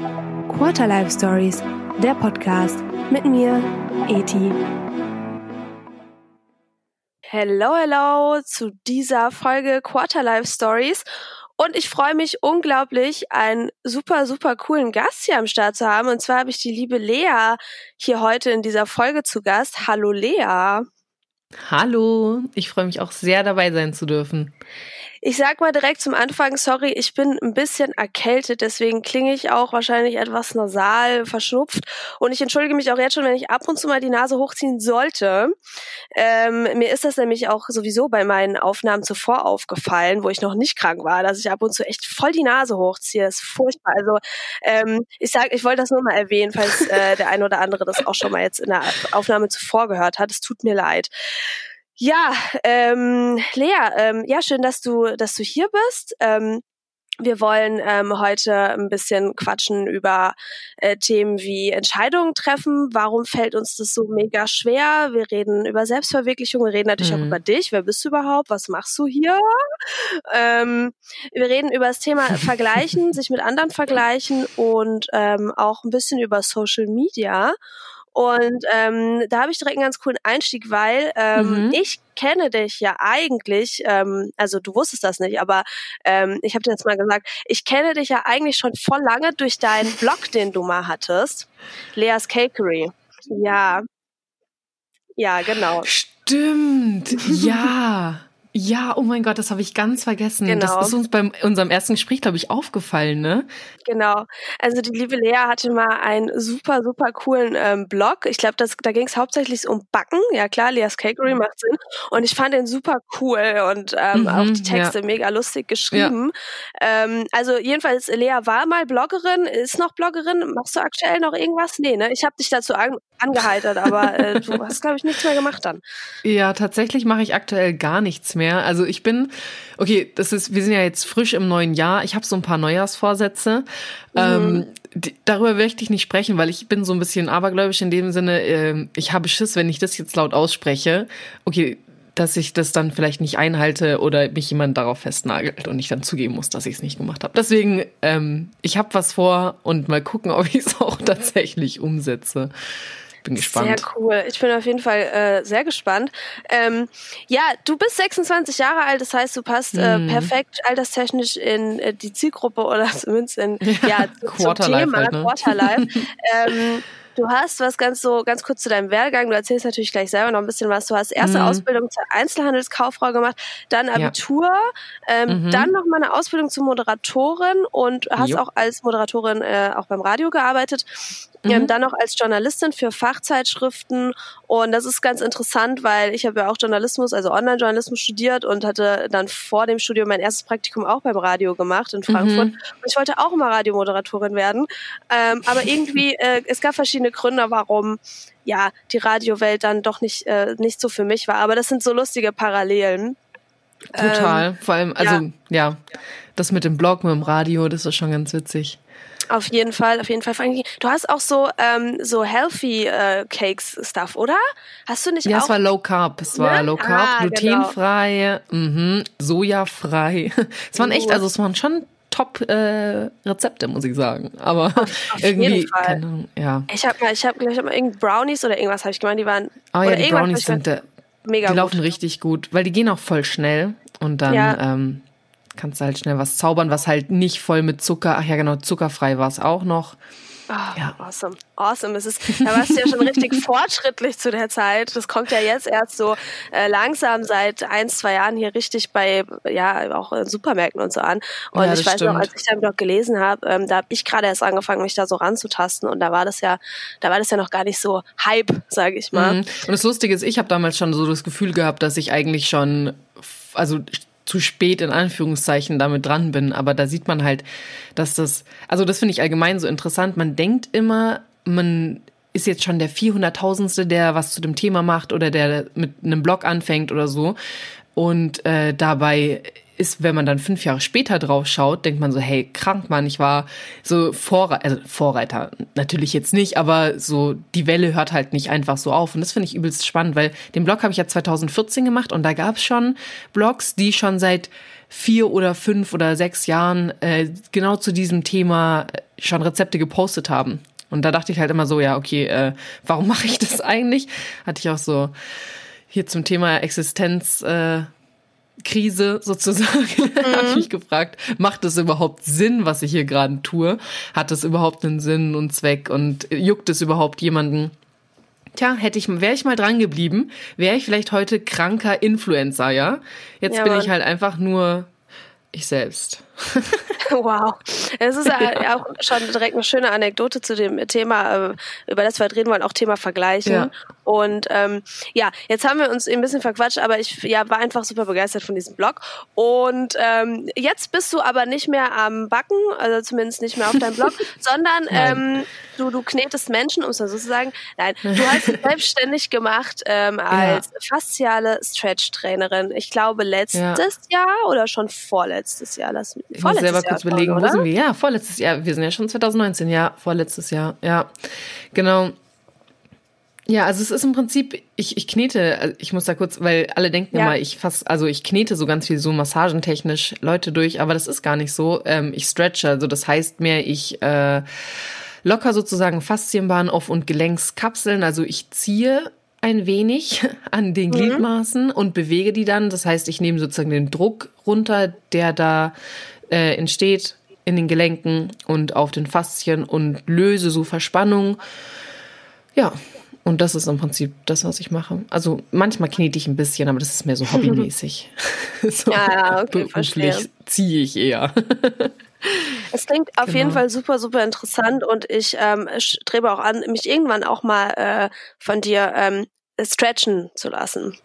Quarter Life Stories, der Podcast mit mir, Eti. Hello, hello zu dieser Folge Quarter Life Stories. Und ich freue mich unglaublich, einen super, super coolen Gast hier am Start zu haben. Und zwar habe ich die liebe Lea hier heute in dieser Folge zu Gast. Hallo Lea. Hallo, ich freue mich auch sehr dabei sein zu dürfen. Ich sag mal direkt zum Anfang, sorry, ich bin ein bisschen erkältet, deswegen klinge ich auch wahrscheinlich etwas nasal, verschnupft. Und ich entschuldige mich auch jetzt schon, wenn ich ab und zu mal die Nase hochziehen sollte. Ähm, mir ist das nämlich auch sowieso bei meinen Aufnahmen zuvor aufgefallen, wo ich noch nicht krank war, dass ich ab und zu echt voll die Nase hochziehe. Das ist furchtbar. Also ähm, ich sag, ich wollte das nur mal erwähnen, falls äh, der ein oder andere das auch schon mal jetzt in der Aufnahme zuvor gehört hat. Es tut mir leid. Ja, ähm, Lea, ähm, ja, schön, dass du, dass du hier bist. Ähm, wir wollen ähm, heute ein bisschen quatschen über äh, Themen wie Entscheidungen treffen. Warum fällt uns das so mega schwer? Wir reden über Selbstverwirklichung, wir reden natürlich mhm. auch über dich. Wer bist du überhaupt? Was machst du hier? Ähm, wir reden über das Thema Vergleichen, sich mit anderen vergleichen und ähm, auch ein bisschen über Social Media. Und ähm, da habe ich direkt einen ganz coolen Einstieg, weil ähm, mhm. ich kenne dich ja eigentlich, ähm, also du wusstest das nicht, aber ähm, ich habe dir jetzt mal gesagt, ich kenne dich ja eigentlich schon voll lange durch deinen Blog, den du mal hattest, Leas Cakery. Ja. Ja, genau. Stimmt, ja. Ja, oh mein Gott, das habe ich ganz vergessen. Genau. Das ist uns bei unserem ersten Gespräch, glaube ich, aufgefallen, ne? Genau. Also die liebe Lea hatte mal einen super, super coolen ähm, Blog. Ich glaube, da ging es hauptsächlich um Backen. Ja klar, Leas Cakery macht Sinn. Und ich fand den super cool und ähm, mhm, auch die Texte ja. mega lustig geschrieben. Ja. Ähm, also jedenfalls, Lea war mal Bloggerin, ist noch Bloggerin. Machst du aktuell noch irgendwas? Nee, ne? Ich habe dich dazu an angeheitert, aber äh, du hast, glaube ich, nichts mehr gemacht dann. Ja, tatsächlich mache ich aktuell gar nichts mehr. Also ich bin, okay, das ist, wir sind ja jetzt frisch im neuen Jahr. Ich habe so ein paar Neujahrsvorsätze. Mhm. Ähm, die, darüber möchte ich nicht sprechen, weil ich bin so ein bisschen abergläubisch in dem Sinne, äh, ich habe Schiss, wenn ich das jetzt laut ausspreche. Okay, dass ich das dann vielleicht nicht einhalte oder mich jemand darauf festnagelt und ich dann zugeben muss, dass ich es nicht gemacht habe. Deswegen, ähm, ich habe was vor und mal gucken, ob ich es auch tatsächlich umsetze bin gespannt. Sehr cool. Ich bin auf jeden Fall äh, sehr gespannt. Ähm, ja, du bist 26 Jahre alt, das heißt, du passt äh, mhm. perfekt alterstechnisch in äh, die Zielgruppe oder zumindest in ja, ja zum Thema halt, ne? Quarterlife. ähm, Du hast was ganz so, ganz kurz zu deinem Werdegang. Du erzählst natürlich gleich selber noch ein bisschen was. Du hast erste mhm. Ausbildung zur Einzelhandelskauffrau gemacht, dann Abitur, ja. ähm, mhm. dann noch mal eine Ausbildung zur Moderatorin und hast jo. auch als Moderatorin äh, auch beim Radio gearbeitet. Mhm. Dann noch als Journalistin für Fachzeitschriften und das ist ganz interessant, weil ich habe ja auch Journalismus, also Online-Journalismus studiert und hatte dann vor dem Studium mein erstes Praktikum auch beim Radio gemacht in Frankfurt. Mhm. Und ich wollte auch immer Radiomoderatorin werden, ähm, aber irgendwie äh, es gab verschiedene Gründe, warum ja die Radiowelt dann doch nicht äh, nicht so für mich war. Aber das sind so lustige Parallelen. Total. Ähm, Vor allem, also ja. ja, das mit dem Blog, mit dem Radio, das ist schon ganz witzig. Auf jeden Fall, auf jeden Fall. Du hast auch so ähm, so healthy äh, Cakes Stuff, oder? Hast du nicht ja, auch? Ja, es war Low Carb. Es war ne? Low Carb, ah, glutenfrei, genau. mhm, sojafrei. Es waren echt, also es waren schon Top-Rezepte, äh, muss ich sagen. Aber auf, auf irgendwie, keine Ahnung, ja. Ich habe mal, ich habe, ich habe mal irgendwie Brownies oder irgendwas habe ich gemeint, die waren. Oh ja, die Brownies sind der, mega Die gut. laufen richtig gut, weil die gehen auch voll schnell und dann ja. ähm, kannst du halt schnell was zaubern, was halt nicht voll mit Zucker. Ach ja, genau, zuckerfrei war es auch noch. Oh, ja. Awesome. Awesome. Es ist, da warst du ja schon richtig fortschrittlich zu der Zeit. Das kommt ja jetzt erst so äh, langsam seit ein, zwei Jahren hier richtig bei, ja, auch in Supermärkten und so an. Und ja, ich weiß stimmt. noch, als ich dann noch gelesen habe, ähm, da habe ich gerade erst angefangen, mich da so ranzutasten. Und da war das ja, da war das ja noch gar nicht so Hype, sage ich mal. Mhm. Und das Lustige ist, ich habe damals schon so das Gefühl gehabt, dass ich eigentlich schon also zu spät in Anführungszeichen damit dran bin. Aber da sieht man halt, dass das, also das finde ich allgemein so interessant. Man denkt immer, man ist jetzt schon der 400.000ste, der was zu dem Thema macht oder der mit einem Blog anfängt oder so. Und äh, dabei ist, wenn man dann fünf Jahre später drauf schaut, denkt man so, hey, krank, Mann, ich war so Vorreiter, also Vorreiter, natürlich jetzt nicht, aber so die Welle hört halt nicht einfach so auf. Und das finde ich übelst spannend, weil den Blog habe ich ja 2014 gemacht und da gab es schon Blogs, die schon seit vier oder fünf oder sechs Jahren äh, genau zu diesem Thema schon Rezepte gepostet haben. Und da dachte ich halt immer so, ja, okay, äh, warum mache ich das eigentlich? Hatte ich auch so hier zum Thema Existenz. Äh, Krise sozusagen, mhm. habe ich mich gefragt, macht es überhaupt Sinn, was ich hier gerade tue? Hat es überhaupt einen Sinn und Zweck und juckt es überhaupt jemanden? Tja, hätte ich, wäre ich mal dran geblieben, wäre ich vielleicht heute kranker Influencer, ja? Jetzt ja, bin ich halt einfach nur ich selbst. wow. Es ist ja. auch schon direkt eine schöne Anekdote zu dem Thema, äh, über das wir halt reden wollen, auch Thema Vergleichen. Ja. Und ähm, ja, jetzt haben wir uns ein bisschen verquatscht, aber ich ja, war einfach super begeistert von diesem Blog. Und ähm, jetzt bist du aber nicht mehr am Backen, also zumindest nicht mehr auf deinem Blog, sondern ähm, du, du knetest Menschen, um es mal so zu sagen. Nein, du hast dich selbstständig gemacht ähm, als ja. fasziale Stretch-Trainerin. Ich glaube letztes ja. Jahr oder schon vorletztes Jahr. Lass mich, ich muss selber kurz überlegen, wo sind wir? Ja, vorletztes Jahr. Wir sind ja schon 2019, ja, vorletztes Jahr. Ja, genau. Ja, also es ist im Prinzip, ich, ich knete, also ich muss da kurz, weil alle denken ja. immer, ich fass, also ich knete so ganz viel so massagentechnisch Leute durch, aber das ist gar nicht so. Ähm, ich stretche, also das heißt mehr, ich äh, locker sozusagen Faszienbahnen auf und Gelenkskapseln, also ich ziehe ein wenig an den mhm. Gliedmaßen und bewege die dann. Das heißt, ich nehme sozusagen den Druck runter, der da äh, entsteht in den Gelenken und auf den Faszien und löse so Verspannung. Ja, und das ist im Prinzip das, was ich mache. Also manchmal knete ich ein bisschen, aber das ist mehr so hobbymäßig. so ja, okay, beruflich ziehe ich eher. es klingt auf genau. jeden Fall super, super interessant und ich ähm, strebe auch an, mich irgendwann auch mal äh, von dir ähm, stretchen zu lassen.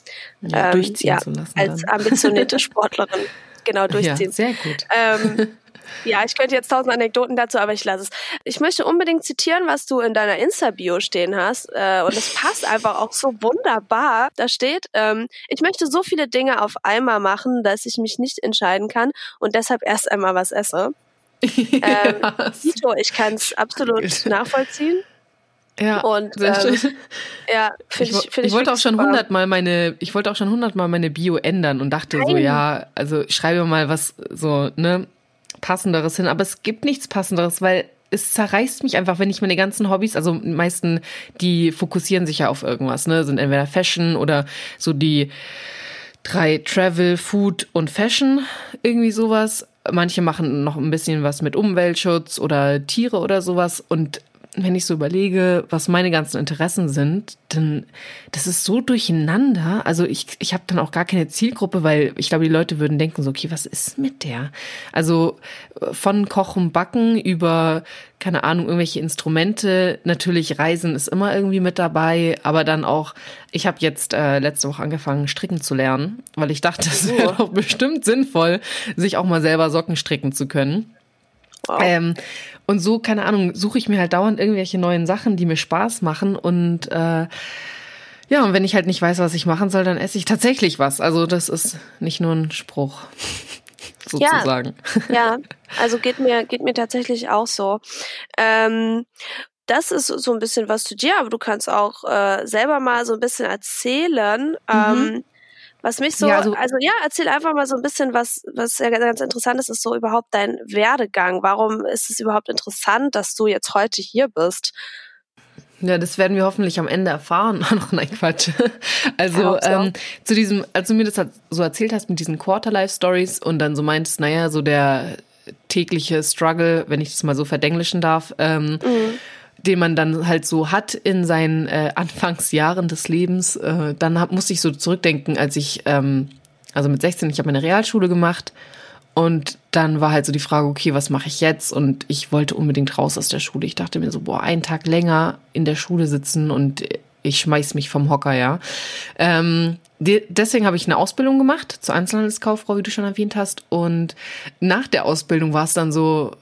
Ja, ähm, durchziehen ja, zu lassen. Als dann. ambitionierte Sportlerin. Genau, durchziehen. Ja, sehr gut. Ähm, Ja, ich könnte jetzt tausend Anekdoten dazu, aber ich lasse es. Ich möchte unbedingt zitieren, was du in deiner Insta-Bio stehen hast. Äh, und es passt einfach auch so wunderbar. Da steht, ähm, ich möchte so viele Dinge auf einmal machen, dass ich mich nicht entscheiden kann und deshalb erst einmal was esse. ähm, Tito, ich kann es absolut nachvollziehen. Ja, und ähm, ja, finde ich, find ich, ich wollte auch schon hundertmal meine, ich wollte auch schon hundertmal meine Bio ändern und dachte Nein. so, ja, also ich schreibe mal was so, ne, passenderes hin, aber es gibt nichts passenderes, weil es zerreißt mich einfach, wenn ich meine ganzen Hobbys, also die meisten, die fokussieren sich ja auf irgendwas, ne, sind entweder Fashion oder so die drei Travel, Food und Fashion, irgendwie sowas. Manche machen noch ein bisschen was mit Umweltschutz oder Tiere oder sowas und wenn ich so überlege, was meine ganzen Interessen sind, dann das ist so durcheinander. Also ich, ich habe dann auch gar keine Zielgruppe, weil ich glaube, die Leute würden denken so, okay, was ist mit der? Also äh, von Kochen, Backen über, keine Ahnung, irgendwelche Instrumente. Natürlich Reisen ist immer irgendwie mit dabei, aber dann auch, ich habe jetzt äh, letzte Woche angefangen, stricken zu lernen, weil ich dachte, es wäre doch bestimmt sinnvoll, sich auch mal selber Socken stricken zu können. Wow. Ähm, und so, keine Ahnung, suche ich mir halt dauernd irgendwelche neuen Sachen, die mir Spaß machen. Und äh, ja, und wenn ich halt nicht weiß, was ich machen soll, dann esse ich tatsächlich was. Also das ist nicht nur ein Spruch. sozusagen. Ja, ja, also geht mir, geht mir tatsächlich auch so. Ähm, das ist so ein bisschen was zu dir, aber du kannst auch äh, selber mal so ein bisschen erzählen. Mhm. Ähm, was mich so, ja, also, also, ja, erzähl einfach mal so ein bisschen, was, was ja ganz interessant ist, ist so überhaupt dein Werdegang. Warum ist es überhaupt interessant, dass du jetzt heute hier bist? Ja, das werden wir hoffentlich am Ende erfahren. Noch nein, Quatsch. Also ähm, zu diesem, als du mir das so erzählt hast mit diesen Quarter-Life-Stories und dann so meintest, naja, so der tägliche Struggle, wenn ich das mal so verdenglischen darf, ähm, mhm den man dann halt so hat in seinen äh, Anfangsjahren des Lebens, äh, dann hab, musste ich so zurückdenken, als ich, ähm, also mit 16, ich habe meine Realschule gemacht und dann war halt so die Frage, okay, was mache ich jetzt? Und ich wollte unbedingt raus aus der Schule. Ich dachte mir so, boah, einen Tag länger in der Schule sitzen und ich schmeiß mich vom Hocker, ja. Ähm, deswegen habe ich eine Ausbildung gemacht zur Einzelhandelskauffrau, wie du schon erwähnt hast. Und nach der Ausbildung war es dann so,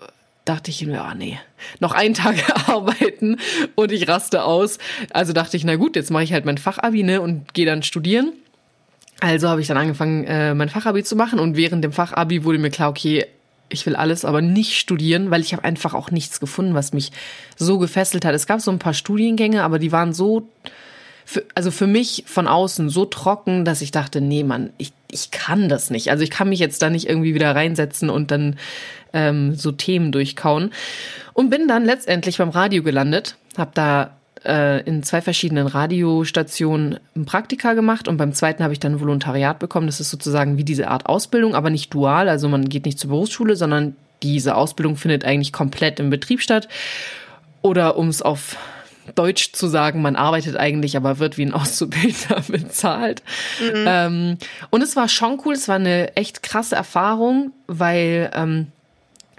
dachte ich mir, ah nee, noch einen Tag arbeiten und ich raste aus. Also dachte ich, na gut, jetzt mache ich halt mein Fachabi ne, und gehe dann studieren. Also habe ich dann angefangen, äh, mein Fachabi zu machen und während dem Fachabi wurde mir klar, okay, ich will alles aber nicht studieren, weil ich habe einfach auch nichts gefunden, was mich so gefesselt hat. Es gab so ein paar Studiengänge, aber die waren so, für, also für mich von außen so trocken, dass ich dachte, nee, Mann, ich, ich kann das nicht. Also ich kann mich jetzt da nicht irgendwie wieder reinsetzen und dann ähm, so Themen durchkauen. Und bin dann letztendlich beim Radio gelandet, habe da äh, in zwei verschiedenen Radiostationen ein Praktika gemacht und beim zweiten habe ich dann ein Volontariat bekommen. Das ist sozusagen wie diese Art Ausbildung, aber nicht dual. Also man geht nicht zur Berufsschule, sondern diese Ausbildung findet eigentlich komplett im Betrieb statt. Oder um es auf Deutsch zu sagen, man arbeitet eigentlich, aber wird wie ein Auszubildender bezahlt. Mhm. Ähm, und es war schon cool, es war eine echt krasse Erfahrung, weil ähm,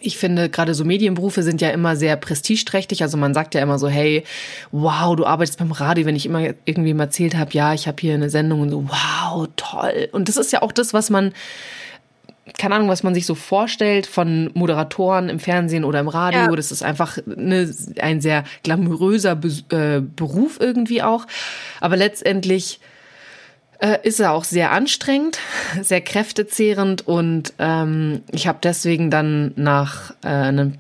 ich finde, gerade so Medienberufe sind ja immer sehr prestigeträchtig. Also man sagt ja immer so, hey, wow, du arbeitest beim Radio. Wenn ich immer irgendwie mal erzählt habe, ja, ich habe hier eine Sendung und so, wow, toll. Und das ist ja auch das, was man keine Ahnung, was man sich so vorstellt von Moderatoren im Fernsehen oder im Radio. Ja. Das ist einfach eine, ein sehr glamouröser Be äh, Beruf irgendwie auch. Aber letztendlich äh, ist er auch sehr anstrengend, sehr kräftezehrend und ähm, ich habe deswegen dann nach äh, einem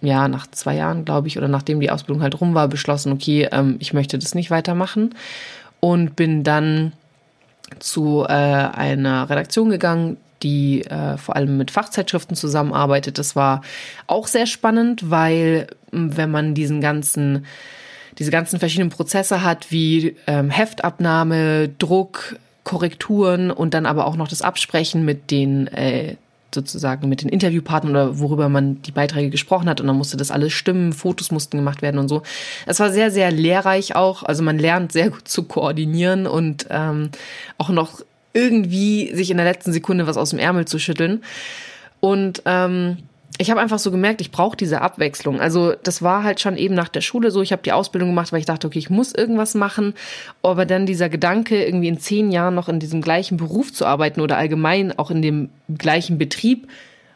ja, nach zwei Jahren, glaube ich, oder nachdem die Ausbildung halt rum war, beschlossen, okay, ähm, ich möchte das nicht weitermachen und bin dann zu äh, einer Redaktion gegangen, die äh, vor allem mit Fachzeitschriften zusammenarbeitet. Das war auch sehr spannend, weil wenn man diesen ganzen diese ganzen verschiedenen Prozesse hat, wie ähm, Heftabnahme, Druck, Korrekturen und dann aber auch noch das Absprechen mit den äh, sozusagen mit den Interviewpartnern oder worüber man die Beiträge gesprochen hat und dann musste das alles stimmen, Fotos mussten gemacht werden und so. Es war sehr, sehr lehrreich auch. Also man lernt sehr gut zu koordinieren und ähm, auch noch irgendwie sich in der letzten Sekunde was aus dem Ärmel zu schütteln. Und ähm, ich habe einfach so gemerkt, ich brauche diese Abwechslung. Also das war halt schon eben nach der Schule so. Ich habe die Ausbildung gemacht, weil ich dachte, okay, ich muss irgendwas machen. Aber dann dieser Gedanke, irgendwie in zehn Jahren noch in diesem gleichen Beruf zu arbeiten oder allgemein auch in dem gleichen Betrieb,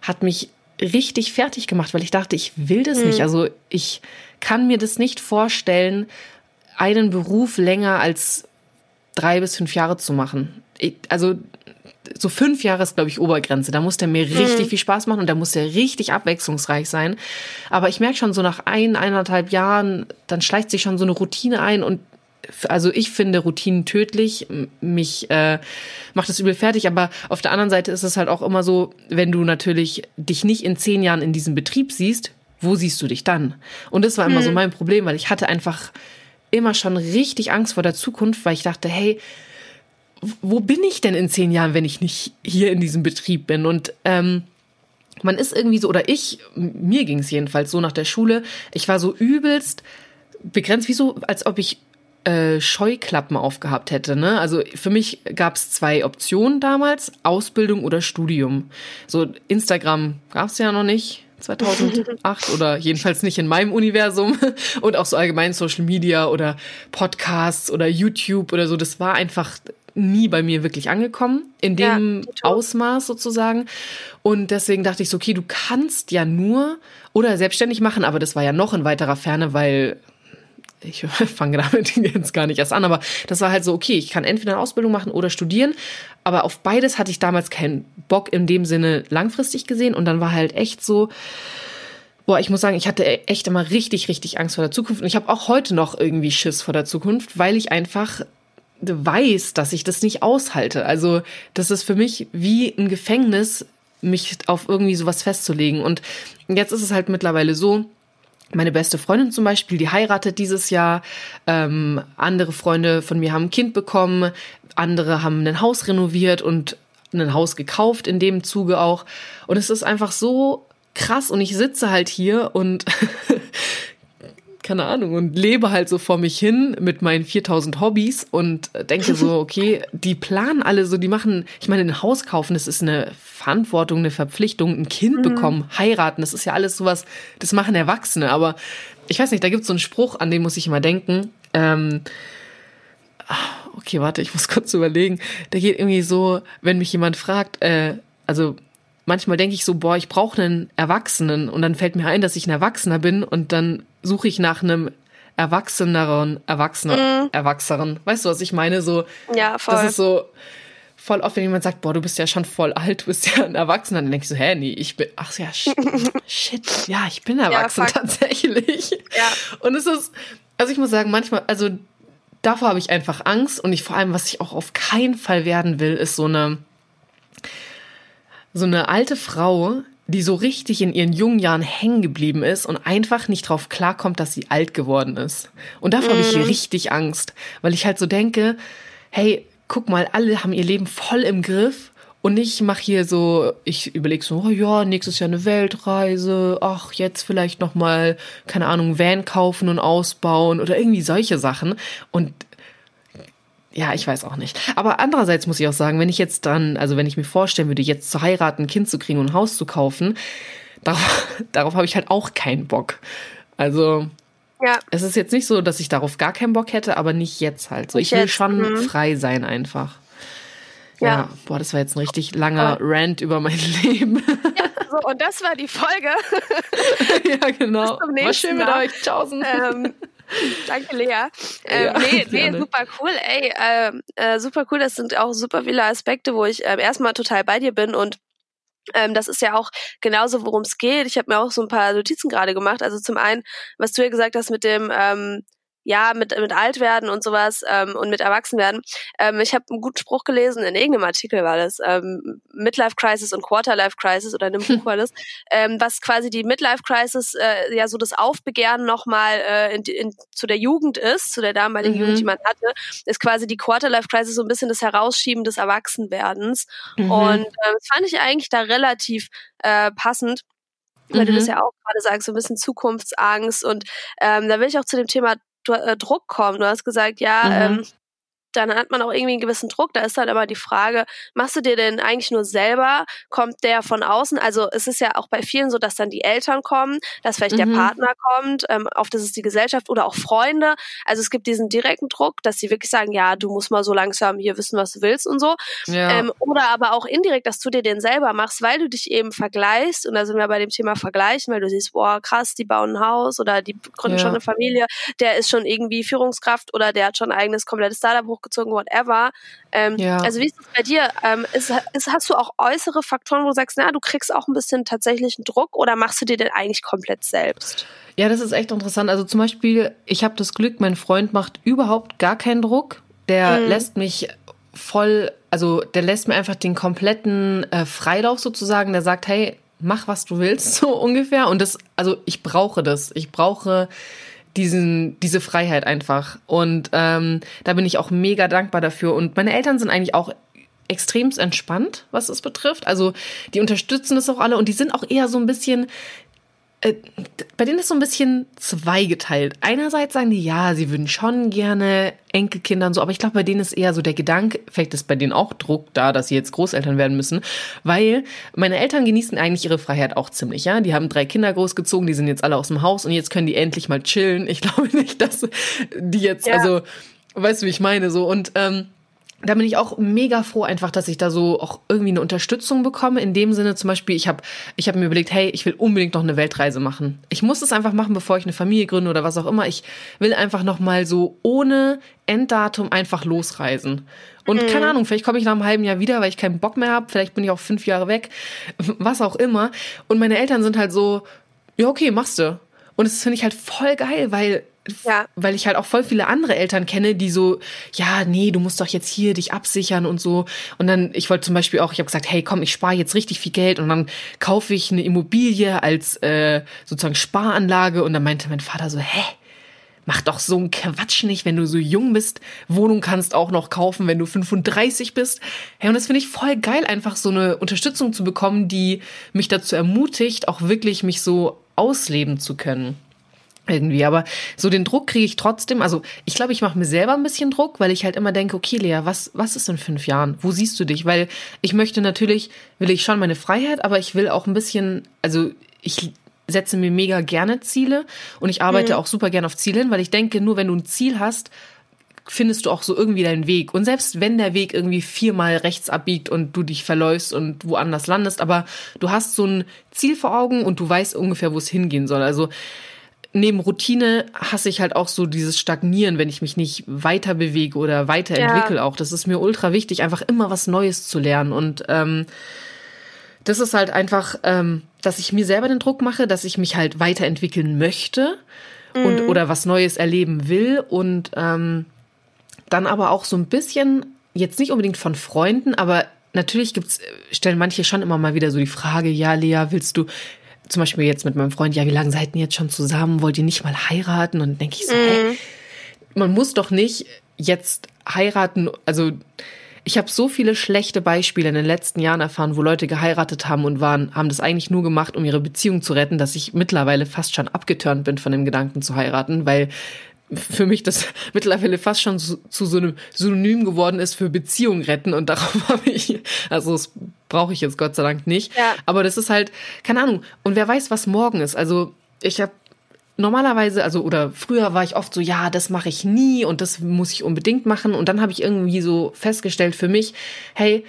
hat mich richtig fertig gemacht, weil ich dachte, ich will das mhm. nicht. Also ich kann mir das nicht vorstellen, einen Beruf länger als drei bis fünf Jahre zu machen also so fünf Jahre ist, glaube ich, Obergrenze. Da muss der mir richtig mhm. viel Spaß machen und da muss der richtig abwechslungsreich sein. Aber ich merke schon so nach ein, eineinhalb Jahren, dann schleicht sich schon so eine Routine ein und also ich finde Routinen tödlich. Mich äh, macht das übel fertig. Aber auf der anderen Seite ist es halt auch immer so, wenn du natürlich dich nicht in zehn Jahren in diesem Betrieb siehst, wo siehst du dich dann? Und das war immer mhm. so mein Problem, weil ich hatte einfach immer schon richtig Angst vor der Zukunft, weil ich dachte, hey, wo bin ich denn in zehn Jahren, wenn ich nicht hier in diesem Betrieb bin? Und ähm, man ist irgendwie so, oder ich, mir ging es jedenfalls so nach der Schule, ich war so übelst begrenzt, wie so, als ob ich äh, Scheuklappen aufgehabt hätte. Ne? Also für mich gab es zwei Optionen damals, Ausbildung oder Studium. So Instagram gab es ja noch nicht. 2008 oder jedenfalls nicht in meinem Universum und auch so allgemein Social Media oder Podcasts oder YouTube oder so. Das war einfach nie bei mir wirklich angekommen, in dem ja, Ausmaß sozusagen. Und deswegen dachte ich so, okay, du kannst ja nur oder selbstständig machen, aber das war ja noch in weiterer Ferne, weil ich fange damit jetzt gar nicht erst an, aber das war halt so, okay, ich kann entweder eine Ausbildung machen oder studieren, aber auf beides hatte ich damals keinen Bock in dem Sinne langfristig gesehen. Und dann war halt echt so, boah, ich muss sagen, ich hatte echt immer richtig, richtig Angst vor der Zukunft. Und ich habe auch heute noch irgendwie Schiss vor der Zukunft, weil ich einfach weiß, dass ich das nicht aushalte. Also das ist für mich wie ein Gefängnis, mich auf irgendwie sowas festzulegen. Und jetzt ist es halt mittlerweile so, meine beste Freundin zum Beispiel, die heiratet dieses Jahr. Ähm, andere Freunde von mir haben ein Kind bekommen. Andere haben ein Haus renoviert und ein Haus gekauft in dem Zuge auch. Und es ist einfach so krass und ich sitze halt hier und keine Ahnung, und lebe halt so vor mich hin mit meinen 4000 Hobbys und denke so, okay, die planen alle so, die machen, ich meine, ein Haus kaufen, das ist eine Verantwortung, eine Verpflichtung, ein Kind mhm. bekommen, heiraten, das ist ja alles sowas, das machen Erwachsene, aber ich weiß nicht, da gibt es so einen Spruch, an den muss ich immer denken, ähm, ah, okay, warte, ich muss kurz überlegen, der geht irgendwie so, wenn mich jemand fragt, äh, also manchmal denke ich so, boah, ich brauche einen Erwachsenen und dann fällt mir ein, dass ich ein Erwachsener bin und dann suche ich nach einem erwachseneren, erwachsener, mm. erwachseren. Weißt du, was ich meine? So, ja, voll. Das ist so voll oft, wenn jemand sagt, boah, du bist ja schon voll alt, du bist ja ein Erwachsener, dann denke ich so, hä, nee, ich bin, ach ja, shit, ja, ich bin erwachsen ja, tatsächlich. Ja. Und es ist, also ich muss sagen, manchmal, also davor habe ich einfach Angst und ich vor allem, was ich auch auf keinen Fall werden will, ist so eine so eine alte Frau, die so richtig in ihren jungen Jahren hängen geblieben ist und einfach nicht drauf klarkommt, dass sie alt geworden ist. Und davor mm. habe ich mhm. richtig Angst, weil ich halt so denke, hey, guck mal, alle haben ihr Leben voll im Griff und ich mache hier so, ich überlege so, oh ja, nächstes Jahr eine Weltreise, ach, jetzt vielleicht nochmal, keine Ahnung, Van kaufen und ausbauen oder irgendwie solche Sachen. Und ja, ich weiß auch nicht. Aber andererseits muss ich auch sagen, wenn ich jetzt dann, also wenn ich mir vorstellen würde, jetzt zu heiraten, ein Kind zu kriegen und ein Haus zu kaufen, darauf, darauf habe ich halt auch keinen Bock. Also, ja. es ist jetzt nicht so, dass ich darauf gar keinen Bock hätte, aber nicht jetzt halt. So, ich will schon mhm. frei sein einfach. Ja. ja. boah, das war jetzt ein richtig langer oh. Rant über mein Leben. Ja, so, und das war die Folge. ja, genau. Bis zum nächsten war schön mit euch. Tausend. Ähm, Danke, Lea. Ähm, ja, nee, nee, super cool. Ey, äh, äh, super cool. Das sind auch super viele Aspekte, wo ich äh, erstmal total bei dir bin und ähm, das ist ja auch genauso, worum es geht. Ich habe mir auch so ein paar Notizen gerade gemacht. Also zum einen, was du ja gesagt hast mit dem ähm, ja, mit, mit alt werden und sowas ähm, und mit erwachsen werden. Ähm, ich habe einen guten Spruch gelesen, in irgendeinem Artikel war das, ähm, Midlife Crisis und Quarterlife Crisis oder in einem Buch war das, ähm, was quasi die Midlife Crisis äh, ja so das Aufbegehren nochmal äh, in, in, zu der Jugend ist, zu der damaligen mhm. Jugend, die man hatte, ist quasi die Quarterlife Crisis so ein bisschen das Herausschieben des Erwachsenwerdens. Mhm. Und äh, das fand ich eigentlich da relativ äh, passend weil mhm. du das mhm. ja auch gerade sagst, so ein bisschen Zukunftsangst. Und ähm, da will ich auch zu dem Thema Druck kommt. Du hast gesagt, ja, mhm. ähm, dann hat man auch irgendwie einen gewissen Druck. Da ist dann aber die Frage, machst du dir denn eigentlich nur selber? Kommt der von außen? Also es ist ja auch bei vielen so, dass dann die Eltern kommen, dass vielleicht mhm. der Partner kommt, ähm, das ist die Gesellschaft oder auch Freunde. Also es gibt diesen direkten Druck, dass sie wirklich sagen, ja, du musst mal so langsam hier wissen, was du willst und so. Ja. Ähm, oder aber auch indirekt, dass du dir den selber machst, weil du dich eben vergleichst. Und da sind wir bei dem Thema Vergleichen, weil du siehst, boah, krass, die bauen ein Haus oder die gründen ja. schon eine Familie, der ist schon irgendwie Führungskraft oder der hat schon ein eigenes komplettes Startup hochgezogen, whatever. Ähm, ja. Also wie ist es bei dir? Ähm, ist, ist, hast du auch äußere Faktoren, wo du sagst, na, du kriegst auch ein bisschen tatsächlichen Druck oder machst du dir den eigentlich komplett selbst? Ja, das ist echt interessant. Also zum Beispiel, ich habe das Glück, mein Freund macht überhaupt gar keinen Druck. Der mhm. lässt mich voll, also der lässt mir einfach den kompletten äh, Freilauf sozusagen. Der sagt, hey, mach was du willst, so ungefähr. Und das, also ich brauche das. Ich brauche diesen, diese Freiheit einfach. Und ähm, da bin ich auch mega dankbar dafür. Und meine Eltern sind eigentlich auch extremst entspannt, was das betrifft. Also die unterstützen das auch alle und die sind auch eher so ein bisschen, bei denen ist so ein bisschen zweigeteilt. Einerseits sagen die, ja, sie würden schon gerne Enkelkinder und so, aber ich glaube, bei denen ist eher so der Gedanke, vielleicht ist bei denen auch Druck da, dass sie jetzt Großeltern werden müssen, weil meine Eltern genießen eigentlich ihre Freiheit auch ziemlich, ja. Die haben drei Kinder großgezogen, die sind jetzt alle aus dem Haus und jetzt können die endlich mal chillen. Ich glaube nicht, dass die jetzt, ja. also, weißt du, wie ich meine, so und ähm, da bin ich auch mega froh einfach, dass ich da so auch irgendwie eine Unterstützung bekomme. In dem Sinne zum Beispiel, ich habe ich hab mir überlegt, hey, ich will unbedingt noch eine Weltreise machen. Ich muss das einfach machen, bevor ich eine Familie gründe oder was auch immer. Ich will einfach noch mal so ohne Enddatum einfach losreisen. Und mhm. keine Ahnung, vielleicht komme ich nach einem halben Jahr wieder, weil ich keinen Bock mehr habe. Vielleicht bin ich auch fünf Jahre weg, was auch immer. Und meine Eltern sind halt so, ja okay, machst du. Und das finde ich halt voll geil, weil ja. Weil ich halt auch voll viele andere Eltern kenne, die so, ja, nee, du musst doch jetzt hier dich absichern und so. Und dann, ich wollte zum Beispiel auch, ich habe gesagt, hey, komm, ich spare jetzt richtig viel Geld und dann kaufe ich eine Immobilie als äh, sozusagen Sparanlage. Und dann meinte mein Vater so, hä? Mach doch so einen Quatsch nicht, wenn du so jung bist. Wohnung kannst auch noch kaufen, wenn du 35 bist. Hey, und das finde ich voll geil, einfach so eine Unterstützung zu bekommen, die mich dazu ermutigt, auch wirklich mich so ausleben zu können irgendwie. Aber so den Druck kriege ich trotzdem. Also ich glaube, ich mache mir selber ein bisschen Druck, weil ich halt immer denke, okay, Lea, was, was ist in fünf Jahren? Wo siehst du dich? Weil ich möchte natürlich, will ich schon meine Freiheit, aber ich will auch ein bisschen, also ich setze mir mega gerne Ziele und ich arbeite mhm. auch super gerne auf Ziele hin, weil ich denke, nur wenn du ein Ziel hast, findest du auch so irgendwie deinen Weg. Und selbst wenn der Weg irgendwie viermal rechts abbiegt und du dich verläufst und woanders landest, aber du hast so ein Ziel vor Augen und du weißt ungefähr, wo es hingehen soll. Also neben Routine hasse ich halt auch so dieses Stagnieren, wenn ich mich nicht weiter bewege oder weiterentwickle ja. auch. Das ist mir ultra wichtig, einfach immer was Neues zu lernen. Und ähm, das ist halt einfach, ähm, dass ich mir selber den Druck mache, dass ich mich halt weiterentwickeln möchte mhm. und oder was Neues erleben will und ähm, dann aber auch so ein bisschen, jetzt nicht unbedingt von Freunden, aber natürlich gibt's, stellen manche schon immer mal wieder so die Frage, ja, Lea, willst du, zum Beispiel jetzt mit meinem Freund, ja, wie lange seid ihr jetzt schon zusammen? Wollt ihr nicht mal heiraten? Und denke ich so, mhm. hey, man muss doch nicht jetzt heiraten, also ich habe so viele schlechte Beispiele in den letzten Jahren erfahren, wo Leute geheiratet haben und waren, haben das eigentlich nur gemacht, um ihre Beziehung zu retten, dass ich mittlerweile fast schon abgeturnt bin von dem Gedanken zu heiraten, weil für mich das mittlerweile fast schon zu, zu so einem Synonym geworden ist für Beziehung retten und darauf habe ich, also das brauche ich jetzt Gott sei Dank nicht. Ja. Aber das ist halt, keine Ahnung. Und wer weiß, was morgen ist. Also ich habe normalerweise, also oder früher war ich oft so, ja, das mache ich nie und das muss ich unbedingt machen. Und dann habe ich irgendwie so festgestellt für mich, hey,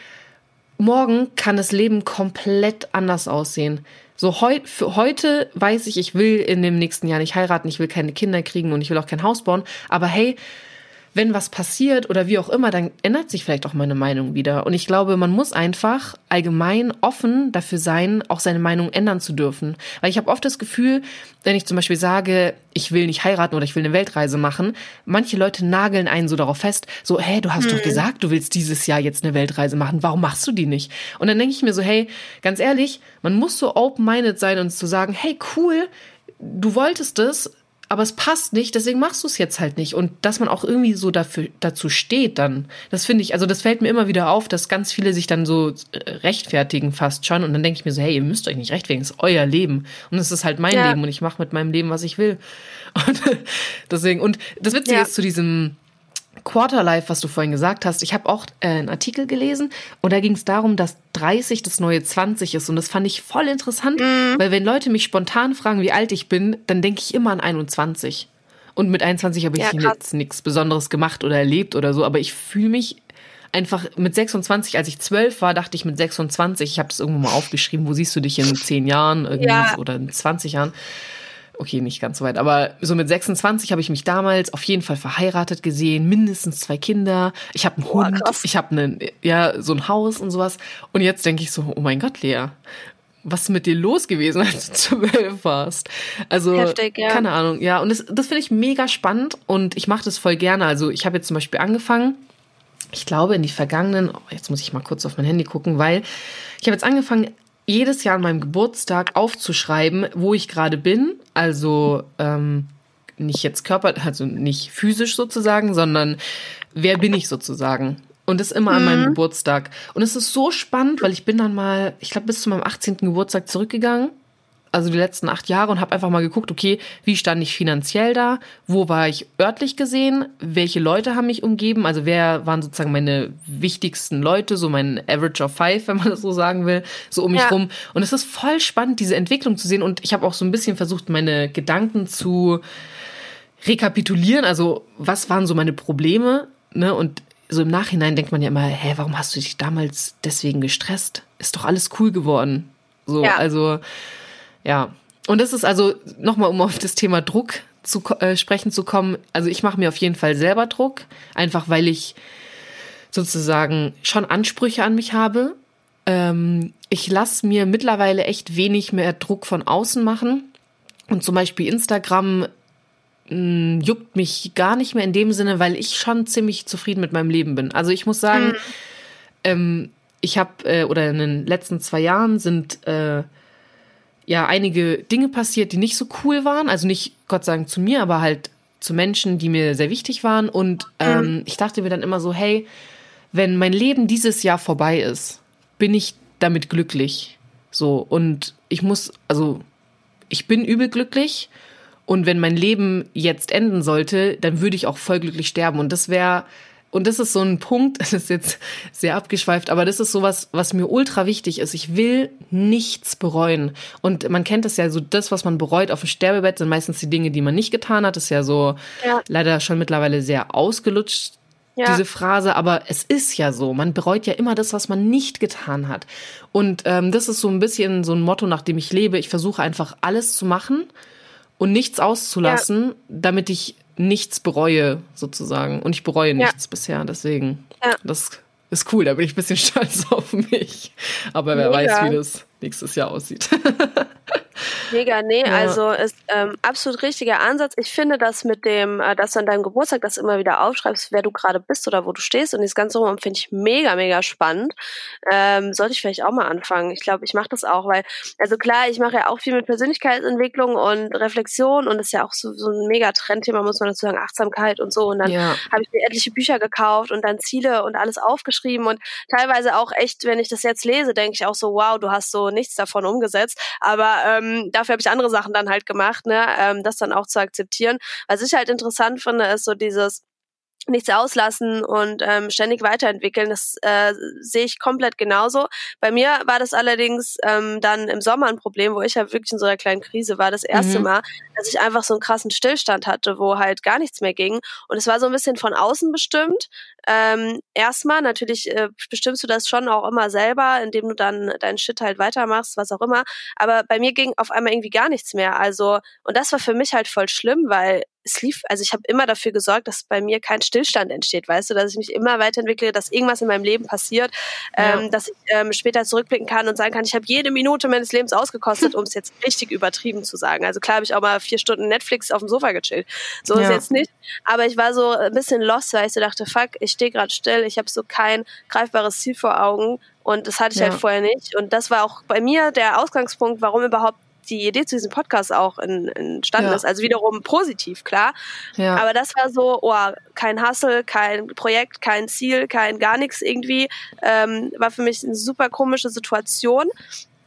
morgen kann das Leben komplett anders aussehen. So heu für heute weiß ich, ich will in dem nächsten Jahr nicht heiraten, ich will keine Kinder kriegen und ich will auch kein Haus bauen. Aber hey, wenn was passiert oder wie auch immer, dann ändert sich vielleicht auch meine Meinung wieder. Und ich glaube, man muss einfach allgemein offen dafür sein, auch seine Meinung ändern zu dürfen. Weil ich habe oft das Gefühl, wenn ich zum Beispiel sage, ich will nicht heiraten oder ich will eine Weltreise machen, manche Leute nageln einen so darauf fest, so, hey, du hast hm. doch gesagt, du willst dieses Jahr jetzt eine Weltreise machen, warum machst du die nicht? Und dann denke ich mir so, hey, ganz ehrlich, man muss so open-minded sein und zu sagen, hey, cool, du wolltest es, aber es passt nicht, deswegen machst du es jetzt halt nicht. Und dass man auch irgendwie so dafür, dazu steht dann, das finde ich, also das fällt mir immer wieder auf, dass ganz viele sich dann so äh, rechtfertigen fast schon. Und dann denke ich mir so, hey, ihr müsst euch nicht rechtfertigen, es ist euer Leben. Und es ist halt mein ja. Leben und ich mache mit meinem Leben, was ich will. Und deswegen, und das Witzige ja. ist zu diesem Quarterlife, was du vorhin gesagt hast, ich habe auch äh, einen Artikel gelesen und da ging es darum, dass 30 das neue 20 ist und das fand ich voll interessant, mhm. weil wenn Leute mich spontan fragen, wie alt ich bin, dann denke ich immer an 21. Und mit 21 habe ich ja, jetzt nichts Besonderes gemacht oder erlebt oder so, aber ich fühle mich einfach mit 26, als ich 12 war, dachte ich mit 26, ich habe das irgendwo mal aufgeschrieben, wo siehst du dich in 10 Jahren ja. oder in 20 Jahren? Okay, nicht ganz so weit, aber so mit 26 habe ich mich damals auf jeden Fall verheiratet gesehen, mindestens zwei Kinder. Ich habe einen Boah, Hund, krass. ich habe einen, ja, so ein Haus und sowas. Und jetzt denke ich so, oh mein Gott, Lea, was ist mit dir los gewesen, als du zwölf warst? Also, Heftig, ja. keine Ahnung, ja. Und das, das finde ich mega spannend und ich mache das voll gerne. Also, ich habe jetzt zum Beispiel angefangen, ich glaube, in die vergangenen, oh, jetzt muss ich mal kurz auf mein Handy gucken, weil ich habe jetzt angefangen, jedes Jahr an meinem Geburtstag aufzuschreiben, wo ich gerade bin. Also ähm, nicht jetzt körper, also nicht physisch sozusagen, sondern wer bin ich sozusagen. Und das immer an meinem mhm. Geburtstag. Und es ist so spannend, weil ich bin dann mal, ich glaube, bis zu meinem 18. Geburtstag zurückgegangen also die letzten acht Jahre und habe einfach mal geguckt, okay, wie stand ich finanziell da, wo war ich örtlich gesehen, welche Leute haben mich umgeben, also wer waren sozusagen meine wichtigsten Leute, so mein Average of Five, wenn man das so sagen will, so um mich ja. rum. Und es ist voll spannend, diese Entwicklung zu sehen und ich habe auch so ein bisschen versucht, meine Gedanken zu rekapitulieren, also was waren so meine Probleme, ne, und so im Nachhinein denkt man ja immer, hä, warum hast du dich damals deswegen gestresst? Ist doch alles cool geworden. So, ja. also ja. Und das ist also, nochmal, um auf das Thema Druck zu äh, sprechen zu kommen. Also ich mache mir auf jeden Fall selber Druck, einfach weil ich sozusagen schon Ansprüche an mich habe. Ähm, ich lasse mir mittlerweile echt wenig mehr Druck von außen machen. Und zum Beispiel Instagram mh, mm, juckt mich gar nicht mehr in dem Sinne, weil ich schon ziemlich zufrieden mit meinem Leben bin. Also ich muss sagen, mhm. ähm, ich habe, äh, oder in den letzten zwei Jahren sind äh, ja einige Dinge passiert, die nicht so cool waren. Also nicht Gott sagen zu mir, aber halt zu Menschen, die mir sehr wichtig waren. Und ähm, mhm. ich dachte mir dann immer so, hey, wenn mein Leben dieses Jahr vorbei ist, bin ich damit glücklich. So, und ich muss, also ich bin übel glücklich. Und wenn mein Leben jetzt enden sollte, dann würde ich auch voll glücklich sterben. Und das wäre und das ist so ein Punkt, das ist jetzt sehr abgeschweift, aber das ist sowas, was mir ultra wichtig ist. Ich will nichts bereuen. Und man kennt das ja so, das, was man bereut auf dem Sterbebett, sind meistens die Dinge, die man nicht getan hat. Das ist ja so ja. leider schon mittlerweile sehr ausgelutscht, ja. diese Phrase, aber es ist ja so. Man bereut ja immer das, was man nicht getan hat. Und ähm, das ist so ein bisschen so ein Motto, nach dem ich lebe. Ich versuche einfach alles zu machen und nichts auszulassen, ja. damit ich nichts bereue, sozusagen. Und ich bereue nichts ja. bisher, deswegen. Ja. Das ist cool, da bin ich ein bisschen stolz auf mich. Aber wer Mega. weiß, wie das nächstes Jahr aussieht. Mega, nee, ja. also ist ähm, absolut richtiger Ansatz. Ich finde das mit dem, äh, dass du an deinem Geburtstag das immer wieder aufschreibst, wer du gerade bist oder wo du stehst und das ganze rum finde ich mega, mega spannend. Ähm, sollte ich vielleicht auch mal anfangen. Ich glaube, ich mache das auch, weil, also klar, ich mache ja auch viel mit Persönlichkeitsentwicklung und Reflexion und das ist ja auch so, so ein mega Trendthema, muss man dazu sagen, Achtsamkeit und so. Und dann ja. habe ich mir etliche Bücher gekauft und dann Ziele und alles aufgeschrieben und teilweise auch echt, wenn ich das jetzt lese, denke ich auch so, wow, du hast so nichts davon umgesetzt. Aber ähm, dafür habe ich andere Sachen dann halt gemacht, ne, ähm, das dann auch zu akzeptieren. Was ich halt interessant finde, ist so dieses nichts auslassen und ähm, ständig weiterentwickeln. Das äh, sehe ich komplett genauso. Bei mir war das allerdings ähm, dann im Sommer ein Problem, wo ich ja wirklich in so einer kleinen Krise war. Das erste mhm. Mal, dass ich einfach so einen krassen Stillstand hatte, wo halt gar nichts mehr ging. Und es war so ein bisschen von außen bestimmt. Ähm, erstmal, natürlich äh, bestimmst du das schon auch immer selber, indem du dann deinen Shit halt weitermachst, was auch immer. Aber bei mir ging auf einmal irgendwie gar nichts mehr. Also, und das war für mich halt voll schlimm, weil es lief, also ich habe immer dafür gesorgt, dass bei mir kein Stillstand entsteht, weißt du, dass ich mich immer weiterentwickle, dass irgendwas in meinem Leben passiert, ja. ähm, dass ich ähm, später zurückblicken kann und sagen kann, ich habe jede Minute meines Lebens ausgekostet, um es jetzt richtig übertrieben zu sagen. Also klar habe ich auch mal vier Stunden Netflix auf dem Sofa gechillt. So ja. ist jetzt nicht. Aber ich war so ein bisschen lost, weil ich so dachte, fuck, ich stehe gerade still, ich habe so kein greifbares Ziel vor Augen. Und das hatte ich halt ja. halt vorher nicht. Und das war auch bei mir der Ausgangspunkt, warum überhaupt die Idee zu diesem Podcast auch in, entstanden ja. ist. Also wiederum positiv, klar. Ja. Aber das war so, oh, kein Hustle, kein Projekt, kein Ziel, kein gar nichts irgendwie. Ähm, war für mich eine super komische Situation.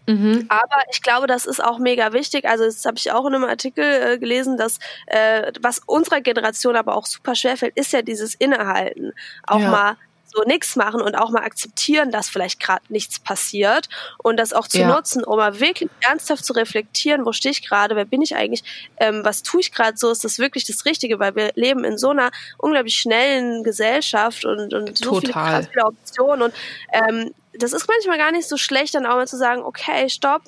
Mhm. Aber ich glaube, das ist auch mega wichtig. Also das habe ich auch in einem Artikel äh, gelesen, dass äh, was unserer Generation aber auch super schwer fällt, ist ja dieses Innehalten. Auch ja. mal so nichts machen und auch mal akzeptieren, dass vielleicht gerade nichts passiert und das auch zu ja. nutzen, um mal wirklich ernsthaft zu reflektieren, wo stehe ich gerade, wer bin ich eigentlich, ähm, was tue ich gerade so, ist das wirklich das Richtige, weil wir leben in so einer unglaublich schnellen Gesellschaft und, und so viele, viele Optionen und ähm, das ist manchmal gar nicht so schlecht, dann auch mal zu sagen, okay, stopp,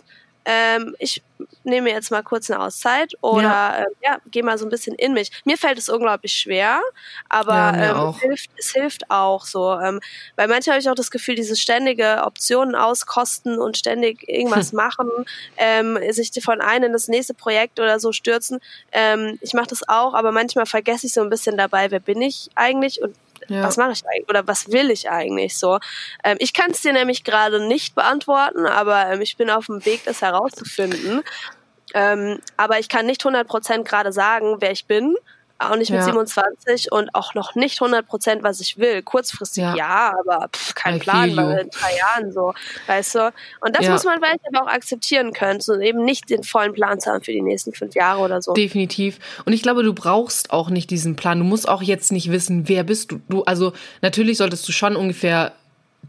ähm, ich nehme jetzt mal kurz eine Auszeit oder ja. Äh, ja, gehe mal so ein bisschen in mich. Mir fällt es unglaublich schwer, aber ja, ähm, es, hilft, es hilft auch so. Ähm, weil manchmal habe ich auch das Gefühl, diese ständige Optionen auskosten und ständig irgendwas hm. machen, ähm, sich von einem in das nächste Projekt oder so stürzen. Ähm, ich mache das auch, aber manchmal vergesse ich so ein bisschen dabei, wer bin ich eigentlich und ja. Was mache ich eigentlich oder was will ich eigentlich so? Ähm, ich kann es dir nämlich gerade nicht beantworten, aber ähm, ich bin auf dem Weg, das herauszufinden. Ähm, aber ich kann nicht 100% gerade sagen, wer ich bin auch nicht mit ja. 27 und auch noch nicht 100 Prozent, was ich will. Kurzfristig ja, ja aber pff, kein Plan, weil in drei Jahren so, weißt du. Und das ja. muss man vielleicht aber auch akzeptieren können, so eben nicht den vollen Plan zu haben für die nächsten fünf Jahre oder so. Definitiv. Und ich glaube, du brauchst auch nicht diesen Plan. Du musst auch jetzt nicht wissen, wer bist du. Du, also natürlich solltest du schon ungefähr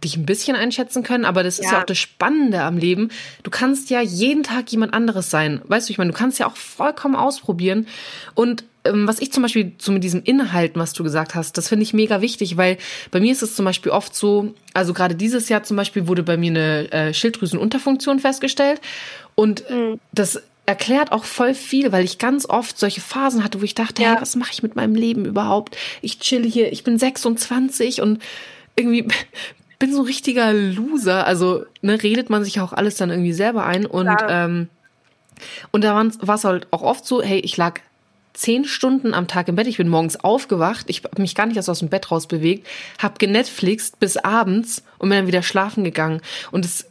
dich ein bisschen einschätzen können, aber das ist ja. ja. auch das Spannende am Leben. Du kannst ja jeden Tag jemand anderes sein. Weißt du, ich meine, du kannst ja auch vollkommen ausprobieren. Und was ich zum Beispiel so mit diesem Inhalten, was du gesagt hast, das finde ich mega wichtig, weil bei mir ist es zum Beispiel oft so, also gerade dieses Jahr zum Beispiel wurde bei mir eine äh, Schilddrüsenunterfunktion festgestellt und mhm. das erklärt auch voll viel, weil ich ganz oft solche Phasen hatte, wo ich dachte, ja. hey, was mache ich mit meinem Leben überhaupt? Ich chill hier, ich bin 26 und irgendwie bin so ein richtiger Loser. Also ne, redet man sich auch alles dann irgendwie selber ein und ähm, und da war es halt auch oft so, hey, ich lag zehn Stunden am Tag im Bett. Ich bin morgens aufgewacht, ich habe mich gar nicht erst aus dem Bett rausbewegt, habe genetflixt bis abends und bin dann wieder schlafen gegangen. Und das,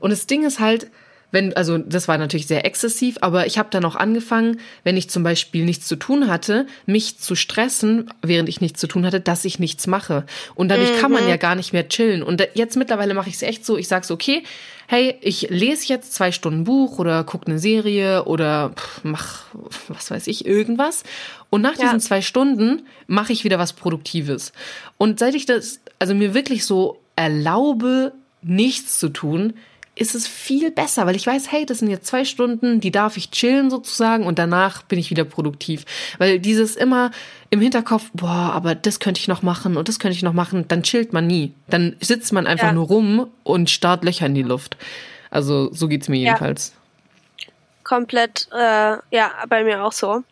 und das Ding ist halt, wenn, also das war natürlich sehr exzessiv, aber ich habe dann auch angefangen, wenn ich zum Beispiel nichts zu tun hatte, mich zu stressen, während ich nichts zu tun hatte, dass ich nichts mache. Und dadurch mhm. kann man mhm. ja gar nicht mehr chillen. Und jetzt mittlerweile mache ich es echt so, ich sage so, okay, hey, ich lese jetzt zwei Stunden Buch oder gucke eine Serie oder mach, was weiß ich, irgendwas. Und nach ja. diesen zwei Stunden mache ich wieder was Produktives. Und seit ich das, also mir wirklich so erlaube, nichts zu tun, ist es viel besser, weil ich weiß, hey, das sind jetzt zwei Stunden, die darf ich chillen sozusagen und danach bin ich wieder produktiv. Weil dieses immer im Hinterkopf, boah, aber das könnte ich noch machen und das könnte ich noch machen, dann chillt man nie. Dann sitzt man einfach ja. nur rum und starrt Löcher in die Luft. Also so geht's mir ja. jedenfalls komplett, äh, ja, bei mir auch so.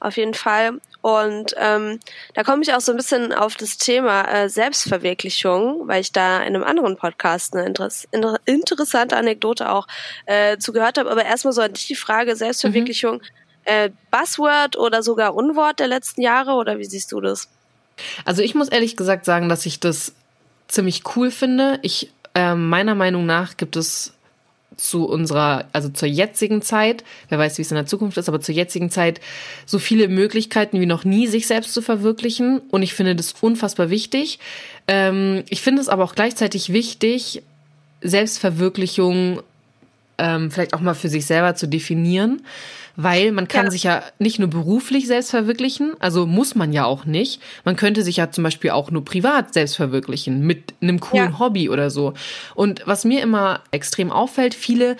Auf jeden Fall. Und ähm, da komme ich auch so ein bisschen auf das Thema äh, Selbstverwirklichung, weil ich da in einem anderen Podcast eine interess inter interessante Anekdote auch äh, zugehört habe. Aber erstmal so an dich die Frage, Selbstverwirklichung, mhm. äh, Buzzword oder sogar Unwort der letzten Jahre oder wie siehst du das? Also ich muss ehrlich gesagt sagen, dass ich das ziemlich cool finde. Ich äh, meiner Meinung nach gibt es zu unserer, also zur jetzigen Zeit, wer weiß, wie es in der Zukunft ist, aber zur jetzigen Zeit so viele Möglichkeiten wie noch nie, sich selbst zu verwirklichen. Und ich finde das unfassbar wichtig. Ähm, ich finde es aber auch gleichzeitig wichtig, Selbstverwirklichung ähm, vielleicht auch mal für sich selber zu definieren weil man kann ja. sich ja nicht nur beruflich selbst verwirklichen, also muss man ja auch nicht. Man könnte sich ja zum Beispiel auch nur privat selbst verwirklichen mit einem coolen ja. Hobby oder so. Und was mir immer extrem auffällt, viele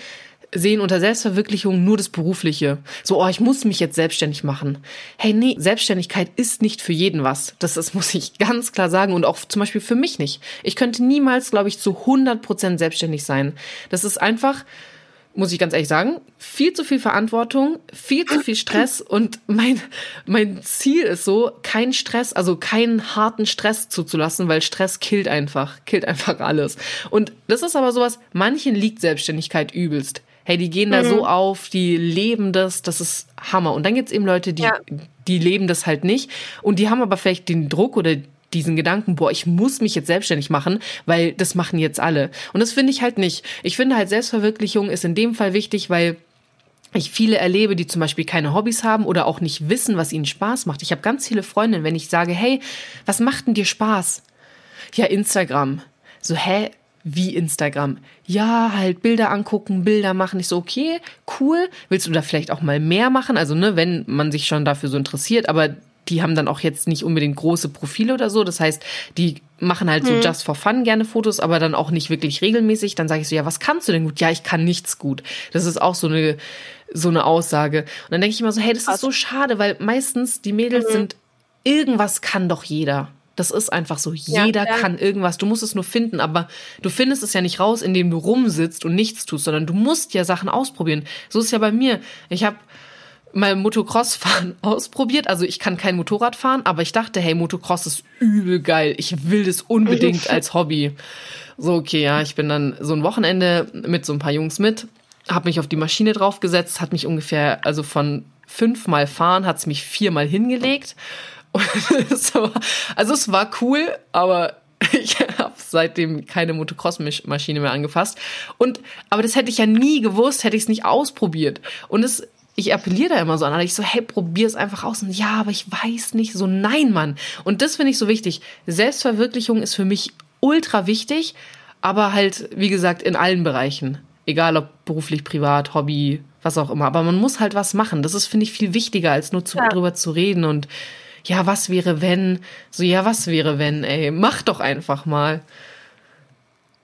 sehen unter Selbstverwirklichung nur das Berufliche. So, oh, ich muss mich jetzt selbstständig machen. Hey, nee, Selbstständigkeit ist nicht für jeden was. Das, das muss ich ganz klar sagen und auch zum Beispiel für mich nicht. Ich könnte niemals, glaube ich, zu 100 Prozent selbstständig sein. Das ist einfach, muss ich ganz ehrlich sagen, viel zu viel Verantwortung, viel zu viel Stress und mein, mein Ziel ist so, keinen Stress, also keinen harten Stress zuzulassen, weil Stress killt einfach, killt einfach alles. Und das ist aber sowas, manchen liegt Selbstständigkeit übelst. Hey, die gehen da mhm. so auf, die leben das, das ist Hammer. Und dann gibt's eben Leute, die, ja. die leben das halt nicht und die haben aber vielleicht den Druck oder diesen Gedanken, boah, ich muss mich jetzt selbstständig machen, weil das machen jetzt alle. Und das finde ich halt nicht. Ich finde halt Selbstverwirklichung ist in dem Fall wichtig, weil ich viele erlebe, die zum Beispiel keine Hobbys haben oder auch nicht wissen, was ihnen Spaß macht. Ich habe ganz viele Freundinnen, wenn ich sage, hey, was macht denn dir Spaß? Ja, Instagram. So, hä? Wie Instagram? Ja, halt Bilder angucken, Bilder machen. Ich so, okay, cool. Willst du da vielleicht auch mal mehr machen? Also, ne, wenn man sich schon dafür so interessiert, aber die haben dann auch jetzt nicht unbedingt große Profile oder so. Das heißt, die machen halt so hm. just for fun gerne Fotos, aber dann auch nicht wirklich regelmäßig. Dann sage ich so, ja, was kannst du denn gut? Ja, ich kann nichts gut. Das ist auch so eine so eine Aussage. Und dann denke ich immer so, hey, das ist so schade, weil meistens die Mädels mhm. sind irgendwas kann doch jeder. Das ist einfach so. Jeder ja, ja. kann irgendwas. Du musst es nur finden, aber du findest es ja nicht raus, indem du rumsitzt und nichts tust, sondern du musst ja Sachen ausprobieren. So ist es ja bei mir. Ich habe mal Motocross-Fahren ausprobiert. Also ich kann kein Motorrad fahren, aber ich dachte, hey, Motocross ist übel geil. Ich will das unbedingt als Hobby. So, okay, ja, ich bin dann so ein Wochenende mit so ein paar Jungs mit, habe mich auf die Maschine draufgesetzt, hat mich ungefähr, also von fünfmal fahren, hat es mich viermal hingelegt. so, also es war cool, aber ich habe seitdem keine Motocross-Maschine mehr angefasst. Und aber das hätte ich ja nie gewusst, hätte ich es nicht ausprobiert. Und es ich appelliere da immer so an. Ich so, hey, probier es einfach aus. Und ja, aber ich weiß nicht. So, nein, Mann. Und das finde ich so wichtig. Selbstverwirklichung ist für mich ultra wichtig, aber halt, wie gesagt, in allen Bereichen. Egal ob beruflich, privat, Hobby, was auch immer. Aber man muss halt was machen. Das ist, finde ich, viel wichtiger, als nur zu, ja. drüber zu reden und ja, was wäre wenn? So, ja, was wäre wenn, ey? Mach doch einfach mal.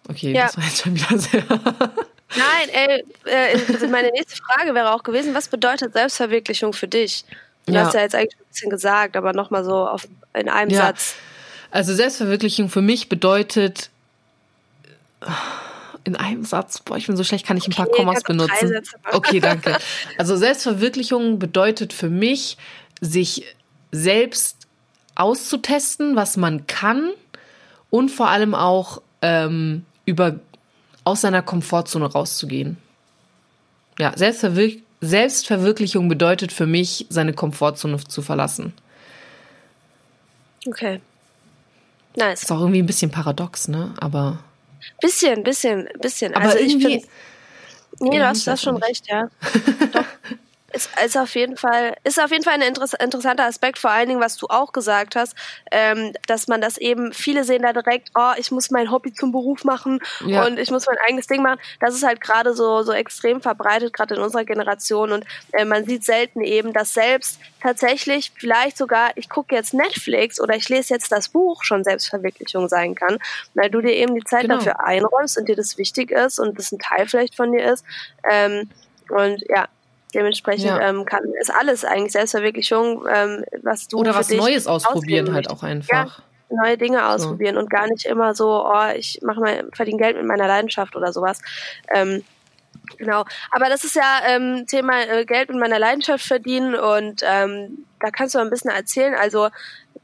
Okay, ja. das war jetzt schon wieder sehr. Nein, ey, äh, meine nächste Frage wäre auch gewesen, was bedeutet Selbstverwirklichung für dich? Du ja. hast ja jetzt eigentlich ein bisschen gesagt, aber nochmal so auf, in einem ja. Satz. Also Selbstverwirklichung für mich bedeutet in einem Satz, boah, ich bin so schlecht, kann ich ein paar okay, Kommas benutzen. Okay, danke. Also Selbstverwirklichung bedeutet für mich, sich selbst auszutesten, was man kann und vor allem auch ähm, über aus seiner Komfortzone rauszugehen. Ja, Selbstverwirk Selbstverwirklichung bedeutet für mich, seine Komfortzone zu verlassen. Okay. Nice. Ist auch irgendwie ein bisschen paradox, ne? Aber. Bisschen, bisschen, bisschen. Aber also irgendwie. Nee, du hast, du hast schon recht, ja. Doch. Ist, ist auf jeden Fall ist auf jeden Fall ein interess interessanter Aspekt, vor allen Dingen, was du auch gesagt hast, ähm, dass man das eben viele sehen da direkt, oh, ich muss mein Hobby zum Beruf machen ja. und ich muss mein eigenes Ding machen. Das ist halt gerade so so extrem verbreitet, gerade in unserer Generation und äh, man sieht selten eben, dass selbst tatsächlich vielleicht sogar, ich gucke jetzt Netflix oder ich lese jetzt das Buch schon Selbstverwirklichung sein kann, weil du dir eben die Zeit genau. dafür einräumst und dir das wichtig ist und das ein Teil vielleicht von dir ist. Ähm, und ja, Dementsprechend ja. ähm, kann, ist alles eigentlich Selbstverwirklichung, ähm, was du Oder was Neues ausprobieren halt auch einfach. Ja, neue Dinge ausprobieren so. und gar nicht immer so, oh, ich mache mal, verdiene Geld mit meiner Leidenschaft oder sowas. Ähm, Genau, aber das ist ja ähm, Thema äh, Geld mit meiner Leidenschaft verdienen und ähm, da kannst du ein bisschen erzählen. Also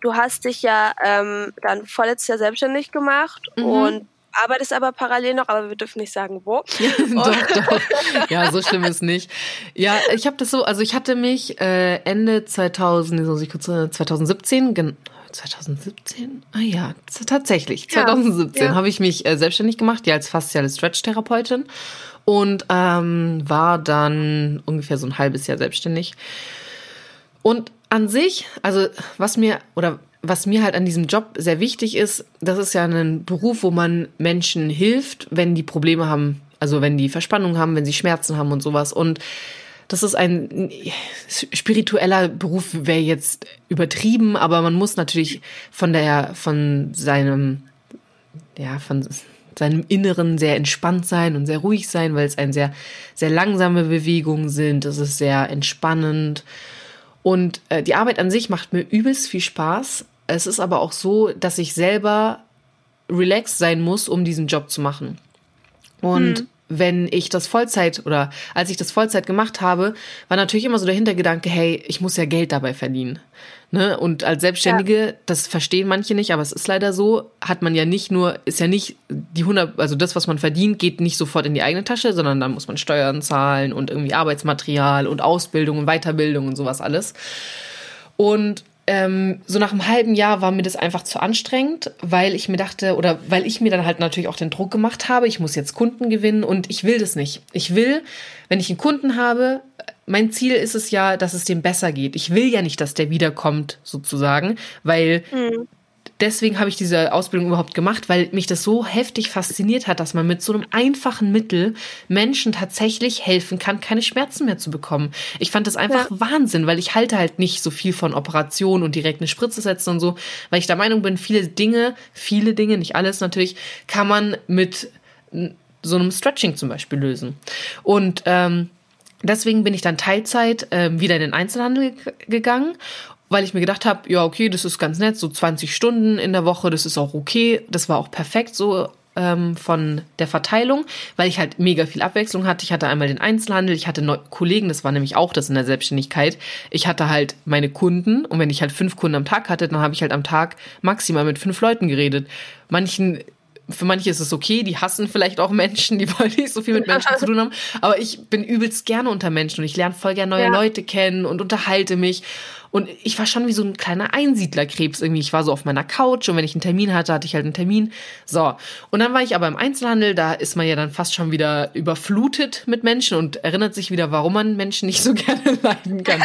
du hast dich ja ähm, dann vorletztes Jahr selbstständig gemacht mhm. und arbeitest aber parallel noch, aber wir dürfen nicht sagen, wo. doch, doch. Ja, so schlimm ist nicht. Ja, ich habe das so, also ich hatte mich äh, Ende 2000, muss ich kurz, 2017, 2017? Ah ja, tatsächlich. 2017 ja. habe ich mich äh, selbstständig gemacht, ja als fasziale Stretch-Therapeutin und ähm, war dann ungefähr so ein halbes Jahr selbstständig. Und an sich, also was mir oder was mir halt an diesem Job sehr wichtig ist, das ist ja ein Beruf, wo man Menschen hilft, wenn die Probleme haben, also wenn die Verspannung haben, wenn sie Schmerzen haben und sowas. Und das ist ein spiritueller Beruf, wäre jetzt übertrieben, aber man muss natürlich von der, von seinem, ja, von seinem Inneren sehr entspannt sein und sehr ruhig sein, weil es ein sehr, sehr langsame Bewegungen sind. Es ist sehr entspannend. Und äh, die Arbeit an sich macht mir übelst viel Spaß. Es ist aber auch so, dass ich selber relaxed sein muss, um diesen Job zu machen. Und hm. wenn ich das Vollzeit oder als ich das Vollzeit gemacht habe, war natürlich immer so der Hintergedanke, hey, ich muss ja Geld dabei verdienen. Ne? Und als Selbstständige, ja. das verstehen manche nicht, aber es ist leider so, hat man ja nicht nur, ist ja nicht die 100, also das, was man verdient, geht nicht sofort in die eigene Tasche, sondern dann muss man Steuern zahlen und irgendwie Arbeitsmaterial und Ausbildung und Weiterbildung und sowas alles. Und ähm, so nach einem halben Jahr war mir das einfach zu anstrengend, weil ich mir dachte, oder weil ich mir dann halt natürlich auch den Druck gemacht habe, ich muss jetzt Kunden gewinnen und ich will das nicht. Ich will, wenn ich einen Kunden habe, mein Ziel ist es ja, dass es dem besser geht. Ich will ja nicht, dass der wiederkommt, sozusagen, weil mhm. Deswegen habe ich diese Ausbildung überhaupt gemacht, weil mich das so heftig fasziniert hat, dass man mit so einem einfachen Mittel Menschen tatsächlich helfen kann, keine Schmerzen mehr zu bekommen. Ich fand das einfach ja. Wahnsinn, weil ich halte halt nicht so viel von Operationen und direkt eine Spritze setzen und so, weil ich der Meinung bin, viele Dinge, viele Dinge, nicht alles natürlich, kann man mit so einem Stretching zum Beispiel lösen. Und ähm, Deswegen bin ich dann Teilzeit äh, wieder in den Einzelhandel gegangen, weil ich mir gedacht habe, ja, okay, das ist ganz nett, so 20 Stunden in der Woche, das ist auch okay. Das war auch perfekt so ähm, von der Verteilung, weil ich halt mega viel Abwechslung hatte. Ich hatte einmal den Einzelhandel, ich hatte Kollegen, das war nämlich auch das in der Selbstständigkeit. Ich hatte halt meine Kunden und wenn ich halt fünf Kunden am Tag hatte, dann habe ich halt am Tag maximal mit fünf Leuten geredet. Manchen für manche ist es okay, die hassen vielleicht auch Menschen, die wollen nicht so viel mit Menschen zu tun haben. Aber ich bin übelst gerne unter Menschen und ich lerne voll gerne neue ja. Leute kennen und unterhalte mich. Und ich war schon wie so ein kleiner Einsiedlerkrebs irgendwie. Ich war so auf meiner Couch und wenn ich einen Termin hatte, hatte ich halt einen Termin. So. Und dann war ich aber im Einzelhandel, da ist man ja dann fast schon wieder überflutet mit Menschen und erinnert sich wieder, warum man Menschen nicht so gerne leiden kann.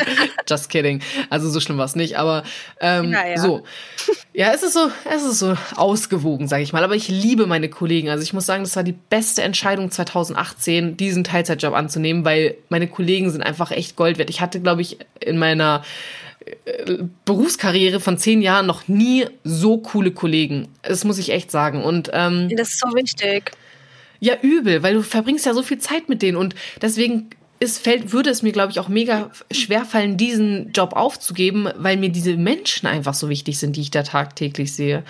Just kidding. Also so schlimm war es nicht, aber ähm, ja, ja. so. Ja, es ist so, es ist so ausgewogen, sage ich mal. Aber ich liebe meine Kollegen. Also ich muss sagen, das war die beste Entscheidung 2018, diesen Teilzeitjob anzunehmen, weil meine Kollegen sind einfach echt Gold wert. Ich hatte, glaube ich, in meiner Berufskarriere von zehn Jahren noch nie so coole Kollegen. Das muss ich echt sagen. Und ähm, das ist so wichtig. Ja, übel, weil du verbringst ja so viel Zeit mit denen und deswegen es fällt, würde es mir, glaube ich, auch mega schwer fallen, diesen Job aufzugeben, weil mir diese Menschen einfach so wichtig sind, die ich da tagtäglich sehe.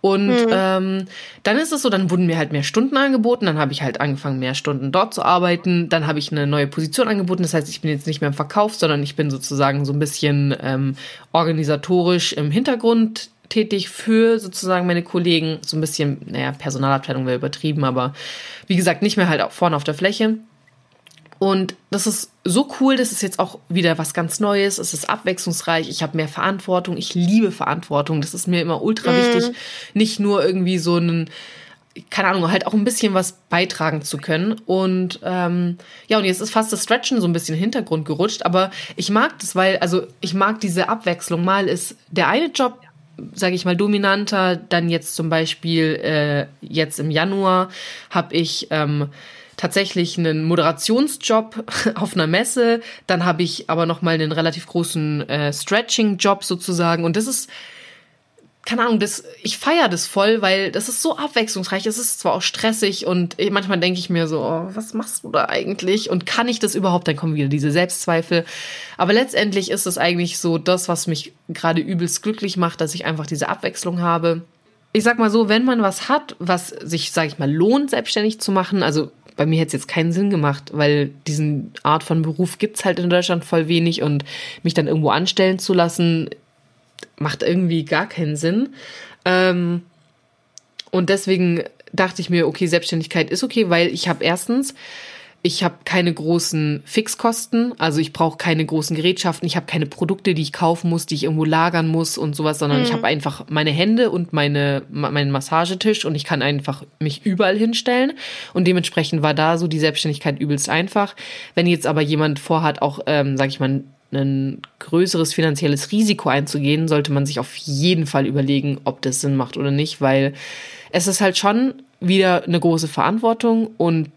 Und mhm. ähm, dann ist es so, dann wurden mir halt mehr Stunden angeboten, dann habe ich halt angefangen, mehr Stunden dort zu arbeiten, dann habe ich eine neue Position angeboten, das heißt, ich bin jetzt nicht mehr im Verkauf, sondern ich bin sozusagen so ein bisschen ähm, organisatorisch im Hintergrund tätig für sozusagen meine Kollegen, so ein bisschen, naja, Personalabteilung wäre übertrieben, aber wie gesagt, nicht mehr halt auch vorne auf der Fläche. Und das ist so cool, das ist jetzt auch wieder was ganz Neues, es ist abwechslungsreich, ich habe mehr Verantwortung, ich liebe Verantwortung, das ist mir immer ultra mhm. wichtig, nicht nur irgendwie so einen, keine Ahnung, halt auch ein bisschen was beitragen zu können. Und ähm, ja, und jetzt ist fast das Stretchen so ein bisschen in den Hintergrund gerutscht, aber ich mag das, weil, also ich mag diese Abwechslung. Mal ist der eine Job sage ich mal, dominanter. Dann jetzt zum Beispiel, äh, jetzt im Januar habe ich ähm, tatsächlich einen Moderationsjob auf einer Messe. Dann habe ich aber noch mal einen relativ großen äh, Stretching-Job sozusagen. Und das ist keine Ahnung, das, ich feiere das voll, weil das ist so abwechslungsreich. Es ist zwar auch stressig und manchmal denke ich mir so, oh, was machst du da eigentlich? Und kann ich das überhaupt? Dann kommen wieder diese Selbstzweifel. Aber letztendlich ist es eigentlich so das, was mich gerade übelst glücklich macht, dass ich einfach diese Abwechslung habe. Ich sag mal so, wenn man was hat, was sich, sag ich mal, lohnt, selbstständig zu machen, also bei mir hätte es jetzt keinen Sinn gemacht, weil diesen Art von Beruf gibt's halt in Deutschland voll wenig und mich dann irgendwo anstellen zu lassen, macht irgendwie gar keinen Sinn. Ähm, und deswegen dachte ich mir, okay, Selbstständigkeit ist okay, weil ich habe erstens ich habe keine großen Fixkosten, also ich brauche keine großen Gerätschaften, ich habe keine Produkte, die ich kaufen muss, die ich irgendwo lagern muss und sowas, sondern mhm. ich habe einfach meine Hände und meine meinen Massagetisch und ich kann einfach mich überall hinstellen und dementsprechend war da so die Selbstständigkeit übelst einfach. Wenn jetzt aber jemand vorhat, auch ähm, sag ich mal ein größeres finanzielles Risiko einzugehen, sollte man sich auf jeden Fall überlegen, ob das Sinn macht oder nicht, weil es ist halt schon wieder eine große Verantwortung und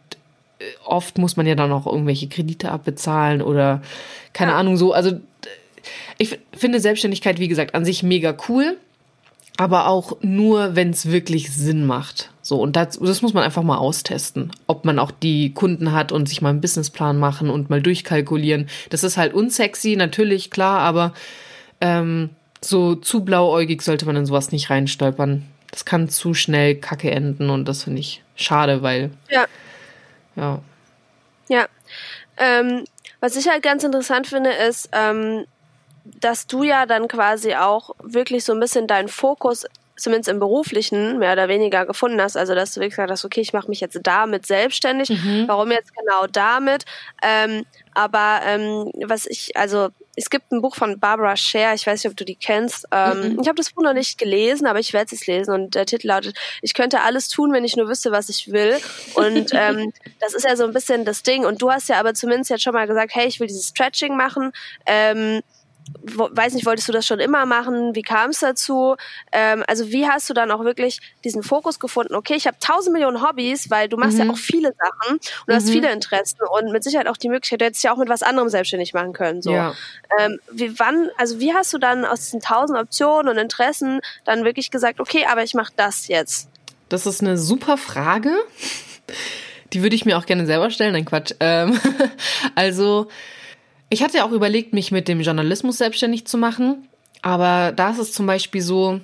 oft muss man ja dann auch irgendwelche Kredite abbezahlen oder keine ja. Ahnung so. Also ich finde Selbstständigkeit, wie gesagt, an sich mega cool, aber auch nur, wenn es wirklich Sinn macht. So, und das, das muss man einfach mal austesten, ob man auch die Kunden hat und sich mal einen Businessplan machen und mal durchkalkulieren. Das ist halt unsexy, natürlich, klar, aber ähm, so zu blauäugig sollte man in sowas nicht reinstolpern. Das kann zu schnell kacke enden und das finde ich schade, weil ja. Ja. Ja. Ähm, was ich halt ganz interessant finde, ist, ähm, dass du ja dann quasi auch wirklich so ein bisschen deinen Fokus zumindest im beruflichen mehr oder weniger gefunden hast, also dass du wirklich gesagt hast, okay, ich mache mich jetzt damit selbstständig. Mhm. Warum jetzt genau damit? Ähm, aber ähm, was ich, also es gibt ein Buch von Barbara Scher, ich weiß nicht, ob du die kennst. Ähm, mhm. Ich habe das Buch noch nicht gelesen, aber ich werde es lesen und der Titel lautet, ich könnte alles tun, wenn ich nur wüsste, was ich will. Und ähm, das ist ja so ein bisschen das Ding. Und du hast ja aber zumindest jetzt schon mal gesagt, hey, ich will dieses Stretching machen. Ähm, weiß nicht, wolltest du das schon immer machen? Wie kam es dazu? Ähm, also wie hast du dann auch wirklich diesen Fokus gefunden? Okay, ich habe tausend Millionen Hobbys, weil du machst mhm. ja auch viele Sachen und du mhm. hast viele Interessen und mit Sicherheit auch die Möglichkeit, du hättest ja auch mit was anderem selbstständig machen können. So. Ja. Ähm, wie wann, also wie hast du dann aus diesen tausend Optionen und Interessen dann wirklich gesagt, okay, aber ich mache das jetzt? Das ist eine super Frage. Die würde ich mir auch gerne selber stellen. Nein, Quatsch. Ähm, also ich hatte auch überlegt, mich mit dem Journalismus selbstständig zu machen, aber da ist es zum Beispiel so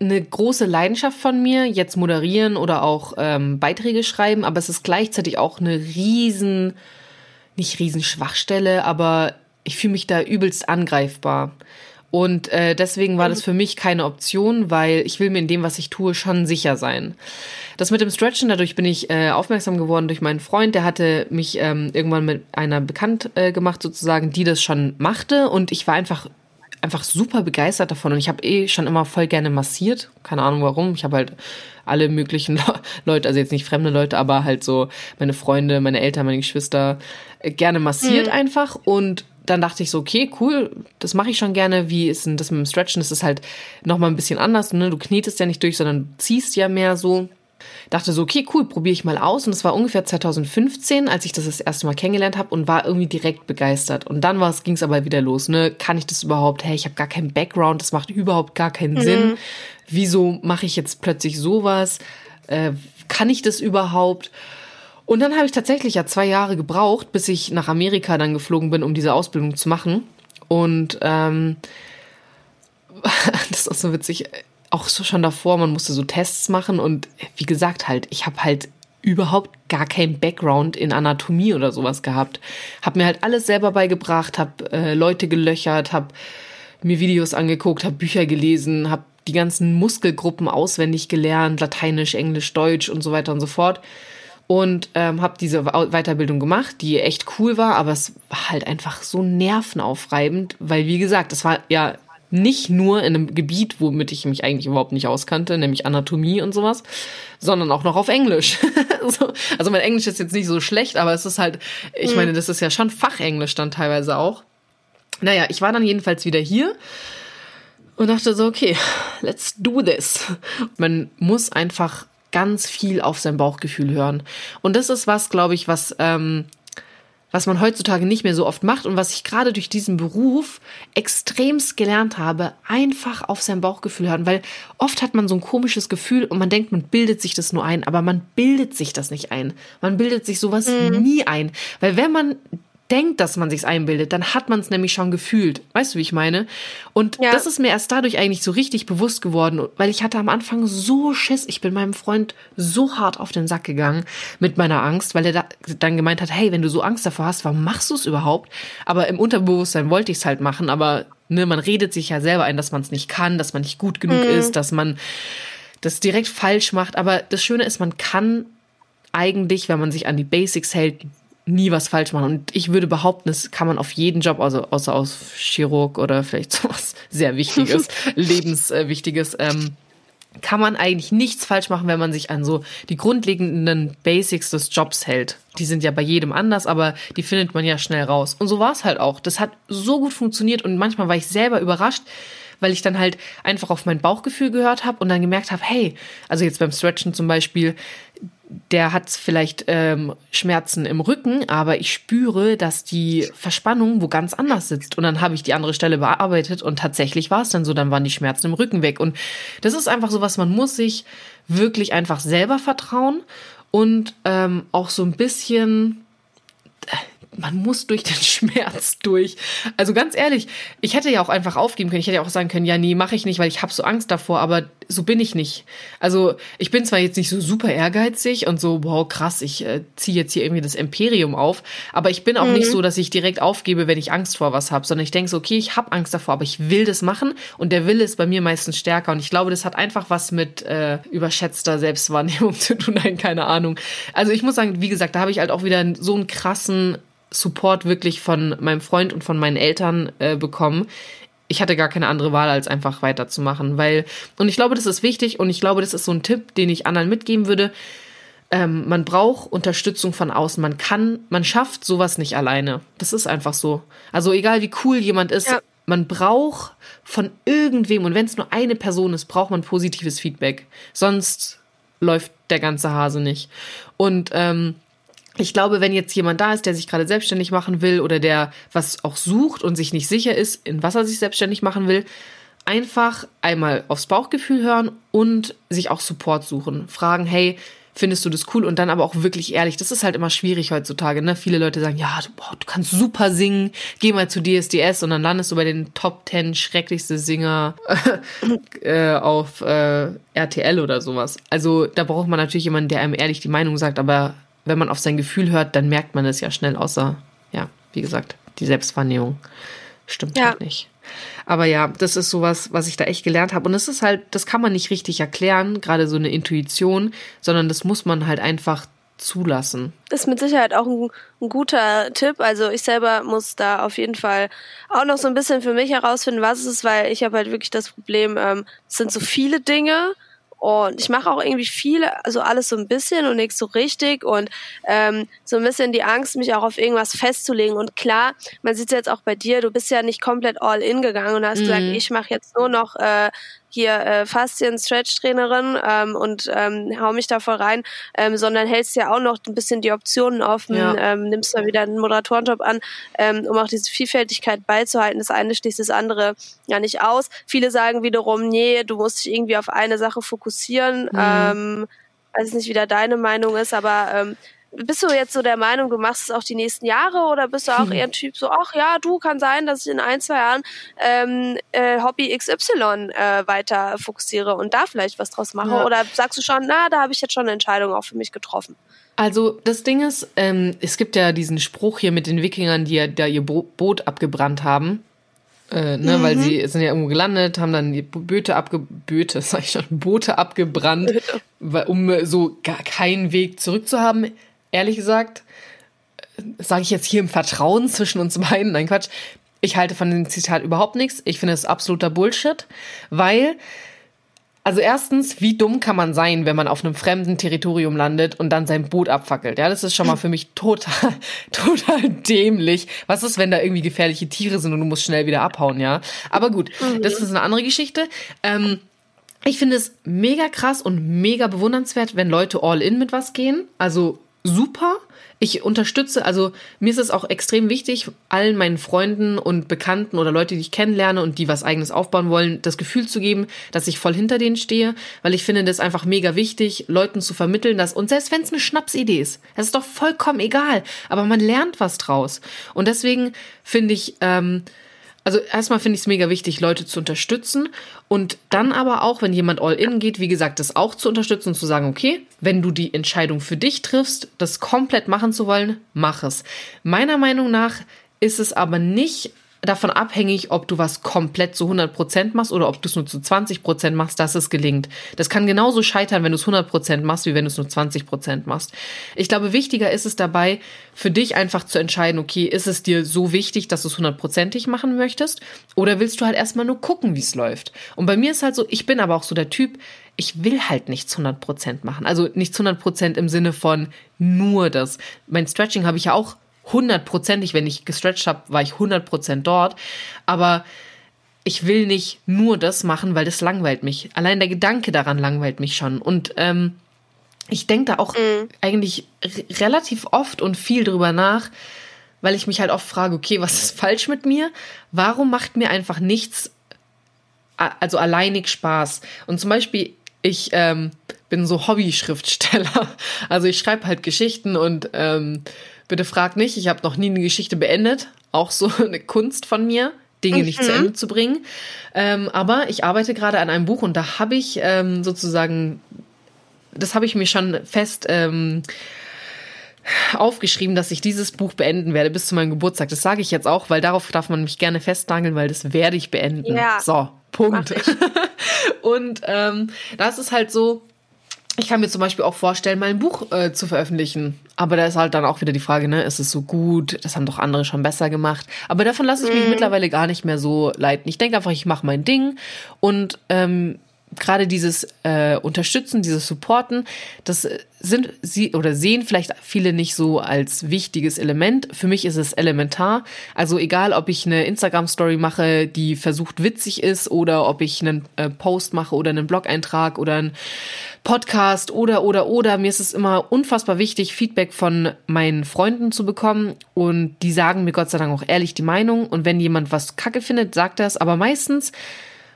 eine große Leidenschaft von mir, jetzt moderieren oder auch ähm, Beiträge schreiben, aber es ist gleichzeitig auch eine riesen, nicht riesen Schwachstelle, aber ich fühle mich da übelst angreifbar. Und äh, deswegen war das für mich keine Option, weil ich will mir in dem, was ich tue, schon sicher sein. Das mit dem Stretchen, dadurch bin ich äh, aufmerksam geworden durch meinen Freund. Der hatte mich ähm, irgendwann mit einer bekannt äh, gemacht, sozusagen, die das schon machte. Und ich war einfach einfach super begeistert davon und ich habe eh schon immer voll gerne massiert. Keine Ahnung warum. Ich habe halt alle möglichen Leute, also jetzt nicht fremde Leute, aber halt so meine Freunde, meine Eltern, meine Geschwister äh, gerne massiert mhm. einfach und dann dachte ich so, okay, cool, das mache ich schon gerne. Wie ist denn das mit dem Stretchen? Das ist halt nochmal ein bisschen anders. Ne? Du knetest ja nicht durch, sondern ziehst ja mehr so. Dachte so, okay, cool, probiere ich mal aus. Und es war ungefähr 2015, als ich das das erste Mal kennengelernt habe und war irgendwie direkt begeistert. Und dann ging es aber wieder los. Ne? Kann ich das überhaupt? Hey, ich habe gar keinen Background, das macht überhaupt gar keinen mhm. Sinn. Wieso mache ich jetzt plötzlich sowas? Äh, kann ich das überhaupt? Und dann habe ich tatsächlich ja zwei Jahre gebraucht, bis ich nach Amerika dann geflogen bin, um diese Ausbildung zu machen. Und ähm, das ist auch so witzig, auch so schon davor, man musste so Tests machen und wie gesagt halt, ich habe halt überhaupt gar kein Background in Anatomie oder sowas gehabt. Hab mir halt alles selber beigebracht, hab äh, Leute gelöchert, hab mir Videos angeguckt, hab Bücher gelesen, hab die ganzen Muskelgruppen auswendig gelernt, Lateinisch, Englisch, Deutsch und so weiter und so fort und ähm, habe diese Weiterbildung gemacht, die echt cool war, aber es war halt einfach so nervenaufreibend, weil wie gesagt, das war ja nicht nur in einem Gebiet, womit ich mich eigentlich überhaupt nicht auskannte, nämlich Anatomie und sowas, sondern auch noch auf Englisch. also mein Englisch ist jetzt nicht so schlecht, aber es ist halt, ich mhm. meine, das ist ja schon Fachenglisch dann teilweise auch. Naja, ich war dann jedenfalls wieder hier und dachte so, okay, let's do this. Man muss einfach ganz viel auf sein Bauchgefühl hören. Und das ist was, glaube ich, was, ähm, was man heutzutage nicht mehr so oft macht und was ich gerade durch diesen Beruf extremst gelernt habe, einfach auf sein Bauchgefühl hören, weil oft hat man so ein komisches Gefühl und man denkt, man bildet sich das nur ein, aber man bildet sich das nicht ein. Man bildet sich sowas mhm. nie ein, weil wenn man denkt, dass man sich's einbildet, dann hat man es nämlich schon gefühlt. Weißt du, wie ich meine? Und ja. das ist mir erst dadurch eigentlich so richtig bewusst geworden, weil ich hatte am Anfang so Schiss. Ich bin meinem Freund so hart auf den Sack gegangen mit meiner Angst, weil er da, dann gemeint hat, hey, wenn du so Angst davor hast, warum machst du es überhaupt? Aber im Unterbewusstsein wollte ich es halt machen, aber ne, man redet sich ja selber ein, dass man es nicht kann, dass man nicht gut genug mhm. ist, dass man das direkt falsch macht. Aber das Schöne ist, man kann eigentlich, wenn man sich an die Basics hält, nie was falsch machen. Und ich würde behaupten, das kann man auf jeden Job, also außer aus Chirurg oder vielleicht sowas sehr Wichtiges, lebenswichtiges, ähm, kann man eigentlich nichts falsch machen, wenn man sich an so die grundlegenden Basics des Jobs hält. Die sind ja bei jedem anders, aber die findet man ja schnell raus. Und so war es halt auch. Das hat so gut funktioniert und manchmal war ich selber überrascht, weil ich dann halt einfach auf mein Bauchgefühl gehört habe und dann gemerkt habe, hey, also jetzt beim Stretchen zum Beispiel, der hat vielleicht ähm, Schmerzen im Rücken, aber ich spüre, dass die Verspannung wo ganz anders sitzt. Und dann habe ich die andere Stelle bearbeitet und tatsächlich war es dann so, dann waren die Schmerzen im Rücken weg. Und das ist einfach so was, man muss sich wirklich einfach selber vertrauen und ähm, auch so ein bisschen man muss durch den Schmerz durch. Also ganz ehrlich, ich hätte ja auch einfach aufgeben können. Ich hätte ja auch sagen können, ja, nee, mache ich nicht, weil ich habe so Angst davor, aber so bin ich nicht. Also ich bin zwar jetzt nicht so super ehrgeizig und so, wow, krass, ich äh, ziehe jetzt hier irgendwie das Imperium auf, aber ich bin auch mhm. nicht so, dass ich direkt aufgebe, wenn ich Angst vor was habe, sondern ich denke so, okay, ich habe Angst davor, aber ich will das machen und der Wille ist bei mir meistens stärker und ich glaube, das hat einfach was mit äh, überschätzter Selbstwahrnehmung zu tun, nein, keine Ahnung. Also ich muss sagen, wie gesagt, da habe ich halt auch wieder so einen krassen Support wirklich von meinem Freund und von meinen Eltern äh, bekommen. Ich hatte gar keine andere Wahl, als einfach weiterzumachen, weil, und ich glaube, das ist wichtig und ich glaube, das ist so ein Tipp, den ich anderen mitgeben würde. Ähm, man braucht Unterstützung von außen. Man kann, man schafft sowas nicht alleine. Das ist einfach so. Also egal wie cool jemand ist, ja. man braucht von irgendwem, und wenn es nur eine Person ist, braucht man positives Feedback. Sonst läuft der ganze Hase nicht. Und ähm, ich glaube, wenn jetzt jemand da ist, der sich gerade selbstständig machen will oder der was auch sucht und sich nicht sicher ist, in was er sich selbstständig machen will, einfach einmal aufs Bauchgefühl hören und sich auch Support suchen. Fragen, hey, findest du das cool? Und dann aber auch wirklich ehrlich. Das ist halt immer schwierig heutzutage. Ne? Viele Leute sagen, ja, du, boah, du kannst super singen, geh mal zu DSDS und dann landest du bei den Top 10 schrecklichste Singer äh, auf äh, RTL oder sowas. Also da braucht man natürlich jemanden, der einem ehrlich die Meinung sagt, aber wenn man auf sein Gefühl hört, dann merkt man es ja schnell, außer, ja, wie gesagt, die Selbstwahrnehmung stimmt ja. halt nicht. Aber ja, das ist sowas, was ich da echt gelernt habe. Und es ist halt, das kann man nicht richtig erklären, gerade so eine Intuition, sondern das muss man halt einfach zulassen. Ist mit Sicherheit auch ein, ein, guter Tipp. Also ich selber muss da auf jeden Fall auch noch so ein bisschen für mich herausfinden, was es ist, weil ich habe halt wirklich das Problem, ähm, es sind so viele Dinge und ich mache auch irgendwie viele, also alles so ein bisschen und nichts so richtig und ähm, so ein bisschen die Angst, mich auch auf irgendwas festzulegen. Und klar, man sieht es jetzt auch bei dir, du bist ja nicht komplett all in gegangen und hast mhm. gesagt, ich mache jetzt nur noch äh, hier äh, Faszien-Stretch-Trainerin ähm, und ähm, hau mich da voll rein, ähm, sondern hältst ja auch noch ein bisschen die Optionen offen, ja. ähm, nimmst da wieder einen Moderatorenjob an, ähm, um auch diese Vielfältigkeit beizuhalten. Das eine schließt das andere ja nicht aus. Viele sagen wiederum, nee, du musst dich irgendwie auf eine Sache fokussieren. Mhm. Ähm, weiß nicht, wie da deine Meinung ist, aber ähm, bist du jetzt so der Meinung, du machst es auch die nächsten Jahre oder bist du auch hm. eher ein Typ so, ach ja, du kann sein, dass ich in ein, zwei Jahren ähm, äh, Hobby XY äh, weiter fokussiere und da vielleicht was draus mache? Ja. Oder sagst du schon, na, da habe ich jetzt schon eine Entscheidung auch für mich getroffen? Also das Ding ist, ähm, es gibt ja diesen Spruch hier mit den Wikingern, die ja da ihr Bo Boot abgebrannt haben. Äh, ne, mhm. weil sie sind ja irgendwo gelandet, haben dann die Böte abge Böte, sag ich schon, Boote abgebrannt, weil, um so gar keinen Weg zurück zu haben ehrlich gesagt, sage ich jetzt hier im Vertrauen zwischen uns beiden, nein Quatsch, ich halte von dem Zitat überhaupt nichts. Ich finde es absoluter Bullshit, weil, also erstens, wie dumm kann man sein, wenn man auf einem fremden Territorium landet und dann sein Boot abfackelt? Ja, das ist schon mal für mich total, total dämlich. Was ist, wenn da irgendwie gefährliche Tiere sind und du musst schnell wieder abhauen, ja? Aber gut, das ist eine andere Geschichte. Ähm, ich finde es mega krass und mega bewundernswert, wenn Leute all in mit was gehen. Also super. Ich unterstütze, also mir ist es auch extrem wichtig, allen meinen Freunden und Bekannten oder Leute, die ich kennenlerne und die was eigenes aufbauen wollen, das Gefühl zu geben, dass ich voll hinter denen stehe, weil ich finde das einfach mega wichtig, Leuten zu vermitteln, dass, und selbst wenn es eine Schnapsidee ist, das ist doch vollkommen egal, aber man lernt was draus. Und deswegen finde ich, ähm, also erstmal finde ich es mega wichtig, Leute zu unterstützen und dann aber auch, wenn jemand all in geht, wie gesagt, das auch zu unterstützen und zu sagen, okay, wenn du die Entscheidung für dich triffst, das komplett machen zu wollen, mach es. Meiner Meinung nach ist es aber nicht davon abhängig, ob du was komplett zu 100% machst oder ob du es nur zu 20% machst, dass es gelingt. Das kann genauso scheitern, wenn du es 100% machst, wie wenn du es nur 20% machst. Ich glaube, wichtiger ist es dabei, für dich einfach zu entscheiden, okay, ist es dir so wichtig, dass du es 100%ig machen möchtest oder willst du halt erstmal nur gucken, wie es läuft? Und bei mir ist halt so, ich bin aber auch so der Typ, ich will halt nichts 100% machen. Also nicht 100% im Sinne von nur das. Mein Stretching habe ich ja auch hundertprozentig, wenn ich gestretched habe, war ich hundertprozent dort. Aber ich will nicht nur das machen, weil das langweilt mich. Allein der Gedanke daran langweilt mich schon. Und ähm, ich denke da auch mhm. eigentlich relativ oft und viel drüber nach, weil ich mich halt oft frage, okay, was ist falsch mit mir? Warum macht mir einfach nichts, also alleinig Spaß? Und zum Beispiel, ich ähm, bin so Hobby-Schriftsteller. Also ich schreibe halt Geschichten und ähm, Bitte frag nicht, ich habe noch nie eine Geschichte beendet. Auch so eine Kunst von mir, Dinge mhm. nicht zu mhm. Ende zu bringen. Ähm, aber ich arbeite gerade an einem Buch und da habe ich ähm, sozusagen, das habe ich mir schon fest ähm, aufgeschrieben, dass ich dieses Buch beenden werde bis zu meinem Geburtstag. Das sage ich jetzt auch, weil darauf darf man mich gerne festnageln, weil das werde ich beenden. Ja. So, Punkt. und ähm, das ist halt so, ich kann mir zum Beispiel auch vorstellen, mal ein Buch äh, zu veröffentlichen. Aber da ist halt dann auch wieder die Frage, ne, ist es so gut? Das haben doch andere schon besser gemacht. Aber davon lasse ich mich mhm. mittlerweile gar nicht mehr so leiten. Ich denke einfach, ich mache mein Ding und ähm, gerade dieses äh, Unterstützen, dieses Supporten, das sind sie oder sehen vielleicht viele nicht so als wichtiges Element. Für mich ist es elementar. Also egal, ob ich eine Instagram-Story mache, die versucht witzig ist, oder ob ich einen äh, Post mache oder einen Blog-Eintrag oder einen Podcast oder oder oder. Mir ist es immer unfassbar wichtig, Feedback von meinen Freunden zu bekommen und die sagen mir Gott sei Dank auch ehrlich die Meinung. Und wenn jemand was Kacke findet, sagt er es. Aber meistens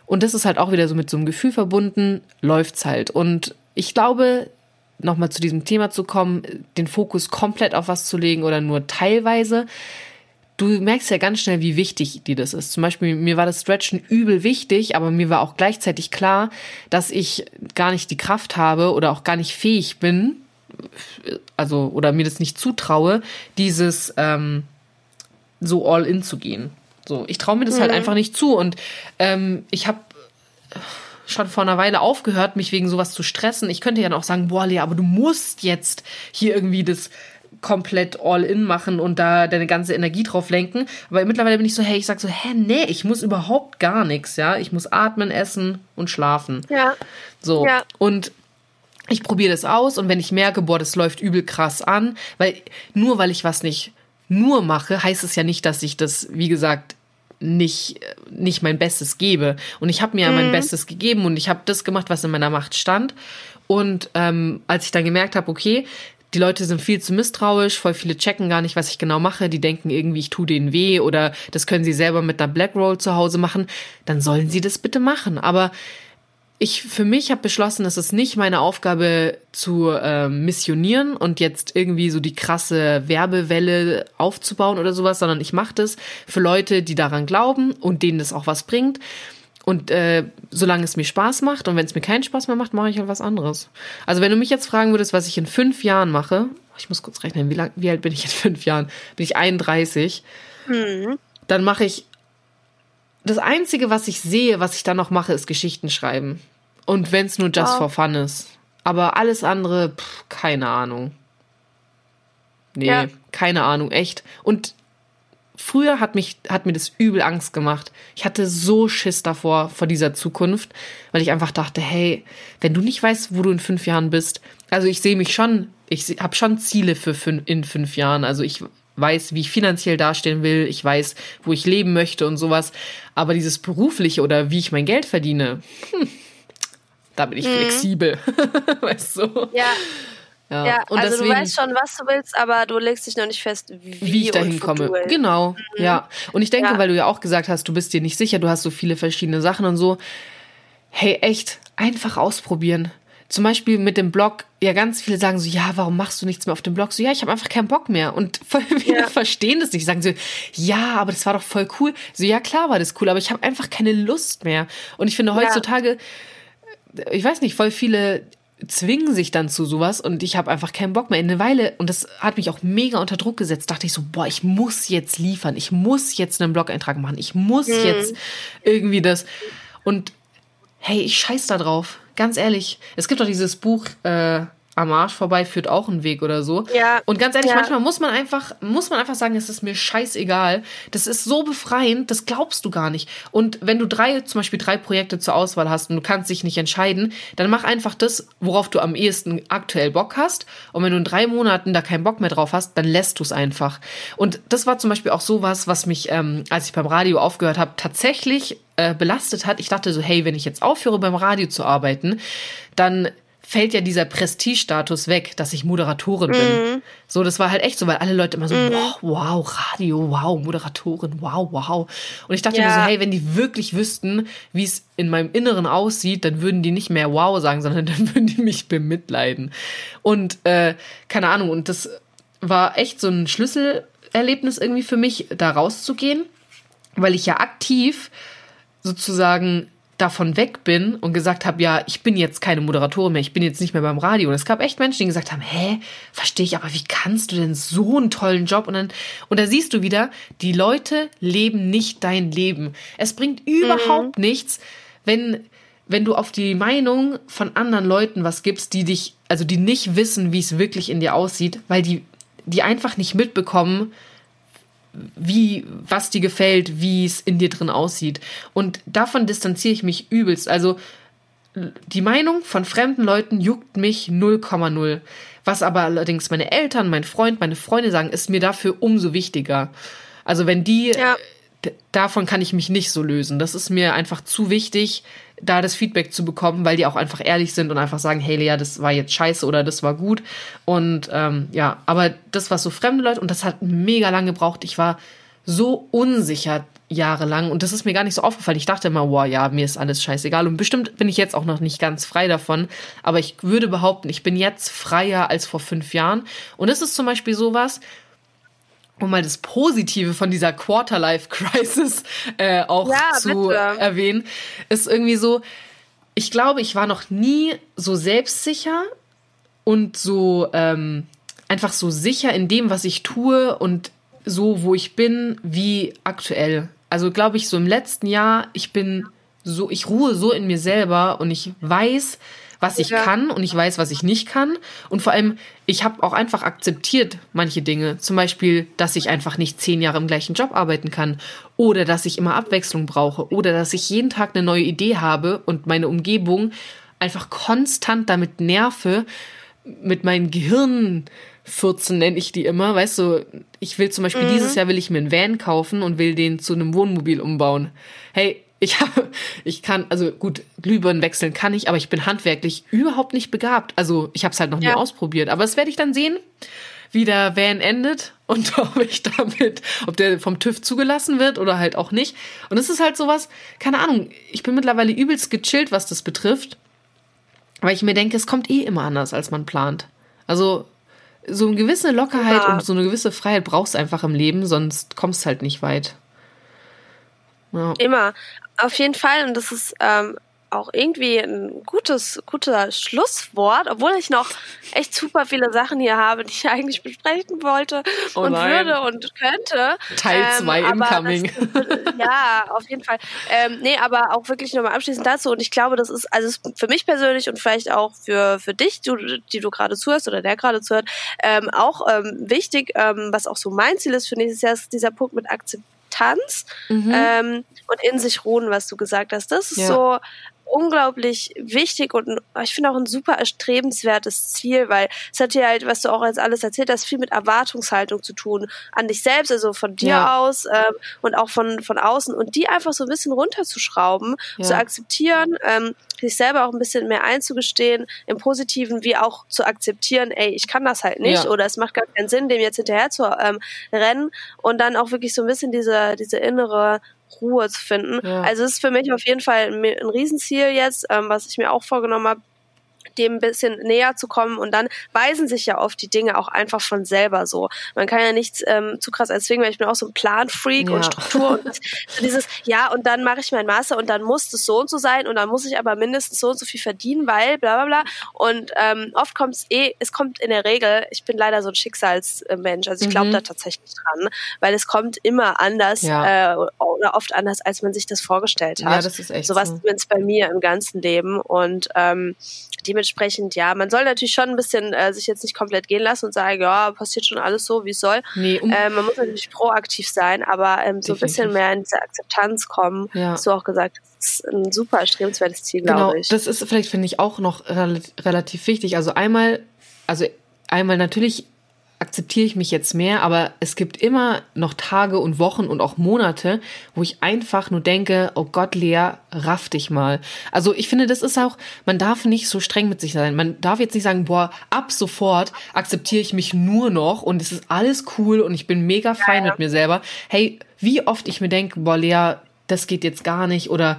und das ist halt auch wieder so mit so einem Gefühl verbunden, läuft's halt. Und ich glaube, nochmal zu diesem Thema zu kommen, den Fokus komplett auf was zu legen oder nur teilweise. Du merkst ja ganz schnell, wie wichtig dir das ist. Zum Beispiel, mir war das Stretchen übel wichtig, aber mir war auch gleichzeitig klar, dass ich gar nicht die Kraft habe oder auch gar nicht fähig bin, also oder mir das nicht zutraue, dieses ähm, so all in zu gehen. So, ich traue mir das halt mhm. halt einfach nicht zu. Und ähm, ich habe schon vor einer Weile aufgehört, mich wegen sowas zu stressen. Ich könnte ja auch sagen, boah, Lea, aber du musst jetzt hier irgendwie das komplett all in machen und da deine ganze Energie drauf lenken. Aber mittlerweile bin ich so, hey, ich sag so, hä, nee, ich muss überhaupt gar nichts, ja. Ich muss atmen, essen und schlafen. Ja. So. Ja. Und ich probiere das aus und wenn ich merke, boah, das läuft übel krass an, weil nur weil ich was nicht nur mache, heißt es ja nicht, dass ich das, wie gesagt, nicht, nicht mein Bestes gebe. Und ich habe mir mhm. ja mein Bestes gegeben und ich habe das gemacht, was in meiner Macht stand. Und ähm, als ich dann gemerkt habe, okay, die Leute sind viel zu misstrauisch, voll viele checken gar nicht, was ich genau mache, die denken irgendwie, ich tue denen weh oder das können sie selber mit einer Black Roll zu Hause machen, dann sollen sie das bitte machen. Aber ich für mich habe beschlossen, es ist nicht meine Aufgabe zu äh, missionieren und jetzt irgendwie so die krasse Werbewelle aufzubauen oder sowas, sondern ich mache das für Leute, die daran glauben und denen das auch was bringt. Und äh, solange es mir Spaß macht und wenn es mir keinen Spaß mehr macht, mache ich halt was anderes. Also wenn du mich jetzt fragen würdest, was ich in fünf Jahren mache, ich muss kurz rechnen, wie, lang, wie alt bin ich in fünf Jahren? Bin ich 31? Mhm. Dann mache ich das Einzige, was ich sehe, was ich dann noch mache, ist Geschichten schreiben. Und wenn es nur just wow. for fun ist. Aber alles andere, pff, keine Ahnung. Nee, ja. keine Ahnung, echt. Und früher hat mich, hat mir das übel Angst gemacht. Ich hatte so Schiss davor, vor dieser Zukunft, weil ich einfach dachte, hey, wenn du nicht weißt, wo du in fünf Jahren bist, also ich sehe mich schon, ich habe schon Ziele für fünf, in fünf Jahren. Also ich weiß, wie ich finanziell dastehen will, ich weiß, wo ich leben möchte und sowas. Aber dieses berufliche oder wie ich mein Geld verdiene, hm, da bin ich mhm. flexibel. weißt du? Ja. Ja, Ja, und also deswegen, du weißt schon, was du willst, aber du legst dich noch nicht fest, wie, wie ich dahin und komme. wozu. Genau, ja. Und ich denke, Ja. weil du ja auch gesagt hast, du bist dir nicht sicher, du hast so viele verschiedene Sachen und so. Hey, echt, einfach ausprobieren. Zum Beispiel mit dem Blog, ja, ganz viele sagen so, ja, warum machst du nichts mehr auf dem Blog? So, ja, ich habe einfach keinen Bock mehr. Und voll viele Ja. verstehen das nicht. Sagen so, ja, aber das war doch voll cool. So, ja, klar war das cool, aber ich habe einfach keine Lust mehr. Und ich finde heutzutage, ich weiß nicht, voll viele zwingen sich dann zu sowas und ich habe einfach keinen Bock mehr. In eine Weile, und das hat mich auch mega unter Druck gesetzt, dachte ich so, boah, ich muss jetzt liefern, ich muss jetzt einen Blog-Eintrag machen, ich muss jetzt irgendwie das. Und hey, ich scheiß da drauf. Ganz ehrlich. Es gibt doch dieses Buch, äh, am Arsch vorbei führt auch ein Weg oder so. Ja. Und ganz ehrlich, Ja. manchmal muss man einfach, muss man einfach sagen, es ist mir scheißegal. Das ist so befreiend, das glaubst du gar nicht. Und wenn du drei, zum Beispiel drei Projekte zur Auswahl hast und du kannst dich nicht entscheiden, dann mach einfach das, worauf du am ehesten aktuell Bock hast. Und wenn du in drei Monaten da keinen Bock mehr drauf hast, dann lässt du es einfach. Und das war zum Beispiel auch sowas, was mich, ähm, als ich beim Radio aufgehört habe, tatsächlich äh, belastet hat. Ich dachte so, hey, wenn ich jetzt aufhöre beim Radio zu arbeiten, dann fällt ja dieser Prestigestatus weg, dass ich Moderatorin bin. So, das war halt echt so, weil alle Leute immer so, wow, wow, Radio, wow, Moderatorin, wow, wow. Und ich dachte mir Ja. so, hey, wenn die wirklich wüssten, wie es in meinem Inneren aussieht, dann würden die nicht mehr wow sagen, sondern dann würden die mich bemitleiden. Und äh, keine Ahnung, und das war echt so ein Schlüsselerlebnis irgendwie für mich, da rauszugehen, weil ich ja aktiv sozusagen davon weg bin und gesagt habe, ja, ich bin jetzt keine Moderatorin mehr, ich bin jetzt nicht mehr beim Radio. Und es gab echt Menschen, die gesagt haben, hä, verstehe ich, aber wie kannst du denn so einen tollen Job? Und dann, und da siehst du wieder, die Leute leben nicht dein Leben. Es bringt überhaupt nichts, wenn, wenn du auf die Meinung von anderen Leuten was gibst, die dich, also die nicht wissen, wie es wirklich in dir aussieht, weil die, die einfach nicht mitbekommen, wie, was dir gefällt, wie es in dir drin aussieht. Und davon distanziere ich mich übelst. Also die Meinung von fremden Leuten juckt mich 0,0. Was aber allerdings meine Eltern, mein Freund, meine Freunde sagen, ist mir dafür umso wichtiger. Also wenn die, Ja. davon kann ich mich nicht so lösen. Das ist mir einfach zu wichtig, da das Feedback zu bekommen, weil die auch einfach ehrlich sind und einfach sagen, hey Lea, das war jetzt scheiße oder das war gut. Und ähm, ja, aber das, was so fremde Leute, und das hat mega lange gebraucht, ich war so unsicher jahrelang und das ist mir gar nicht so aufgefallen. Ich dachte immer, wow, ja, mir ist alles scheißegal und bestimmt bin ich jetzt auch noch nicht ganz frei davon, aber ich würde behaupten, ich bin jetzt freier als vor fünf Jahren und das ist zum Beispiel sowas, um mal das Positive von dieser Quarter-Life-Crisis äh, auch Ja, zu bitte. erwähnen, ist irgendwie so, ich glaube, ich war noch nie so selbstsicher und so ähm, einfach so sicher in dem, was ich tue und so, wo ich bin, wie aktuell. Also glaube ich, so im letzten Jahr, ich bin so, ich ruhe so in mir selber und ich weiß, was ich Ja. kann und ich weiß, was ich nicht kann. Und vor allem, ich habe auch einfach akzeptiert manche Dinge. Zum Beispiel, dass ich einfach nicht zehn Jahre im gleichen Job arbeiten kann. Oder dass ich immer Abwechslung brauche. Oder dass ich jeden Tag eine neue Idee habe und meine Umgebung einfach konstant damit nerve, mit meinen Gehirnfürzen nenne ich die immer. Weißt du, ich will zum Beispiel dieses Jahr will ich mir einen Van kaufen und will den zu einem Wohnmobil umbauen. Hey, ich habe, ich kann, also gut, Glühbirnen wechseln kann ich, aber ich bin handwerklich überhaupt nicht begabt. Also ich habe es halt noch nie Ja. ausprobiert. Aber das werde ich dann sehen, wie der Van endet und ob ich damit, ob der vom TÜV zugelassen wird oder halt auch nicht. Und es ist halt sowas, keine Ahnung, ich bin mittlerweile übelst gechillt, was das betrifft. Weil ich mir denke, es kommt eh immer anders, als man plant. Also so eine gewisse Lockerheit Ja. und so eine gewisse Freiheit brauchst du einfach im Leben, sonst kommst halt nicht weit. Ja. Immer. Auf jeden Fall. Und das ist ähm, auch irgendwie ein gutes, guter Schlusswort, obwohl ich noch echt super viele Sachen hier habe, die ich eigentlich besprechen wollte Oh und würde und könnte. Teil zwei aber incoming. Das, ja, auf jeden Fall. Ähm, nee, aber auch wirklich nochmal abschließend dazu. Und ich glaube, das ist, also für mich persönlich und vielleicht auch für, für dich, du, die du gerade zuhörst oder der gerade zuhört, ähm, auch ähm, wichtig, ähm, was auch so mein Ziel ist für nächstes Jahr, ist dieser Punkt mit Akzeptanz ähm, und in sich ruhen, was du gesagt hast. Das ist Ja. so unglaublich wichtig und ich finde auch ein super erstrebenswertes Ziel, weil es hat hier halt, was du auch als alles erzählt hast, viel mit Erwartungshaltung zu tun an dich selbst, also von dir ja. aus ähm, und auch von, von außen und die einfach so ein bisschen runterzuschrauben, ja. zu akzeptieren, ähm, sich selber auch ein bisschen mehr einzugestehen, im Positiven wie auch zu akzeptieren, ey, ich kann das halt nicht ja. oder es macht gar keinen Sinn, dem jetzt hinterher zu ähm, rennen und dann auch wirklich so ein bisschen diese, diese innere Ruhe zu finden. Ja. Also es ist für mich auf jeden Fall ein, ein Riesenziel jetzt, ähm, was ich mir auch vorgenommen habe, dem ein bisschen näher zu kommen und dann weisen sich ja oft die Dinge auch einfach von selber so. Man kann ja nichts ähm, zu krass erzwingen, weil ich bin auch so ein Planfreak ja. und Struktur und das, so dieses, ja, und dann mache ich mein Master und dann muss es so und so sein und dann muss ich aber mindestens so und so viel verdienen, weil bla bla bla. Und ähm, oft kommt es eh, es kommt in der Regel, ich bin leider so ein Schicksalsmensch, also ich glaube mhm. da tatsächlich dran, weil es kommt immer anders ja. äh, oder oft anders, als man sich das vorgestellt hat. Ja, das ist echt so. was so. bei mir im ganzen Leben und ähm, dementsprechend, ja, man soll natürlich schon ein bisschen äh, sich jetzt nicht komplett gehen lassen und sagen, ja, passiert schon alles so, wie es soll. Nee, um äh, man muss natürlich proaktiv sein, aber ähm, so ein bisschen mehr in diese Akzeptanz kommen, ja. hast du auch gesagt, das ist ein super erstrebenswertes Ziel, genau, glaube ich. Das ist vielleicht, finde ich, auch noch relativ wichtig. Also einmal, also einmal natürlich akzeptiere ich mich jetzt mehr, aber es gibt immer noch Tage und Wochen und auch Monate, wo ich einfach nur denke, oh Gott, Lea, raff dich mal. Also ich finde, das ist auch, man darf nicht so streng mit sich sein. Man darf jetzt nicht sagen, boah, ab sofort akzeptiere ich mich nur noch und es ist alles cool und ich bin mega fein ja, ja. mit mir selber. Hey, wie oft ich mir denke, boah, Lea, das geht jetzt gar nicht oder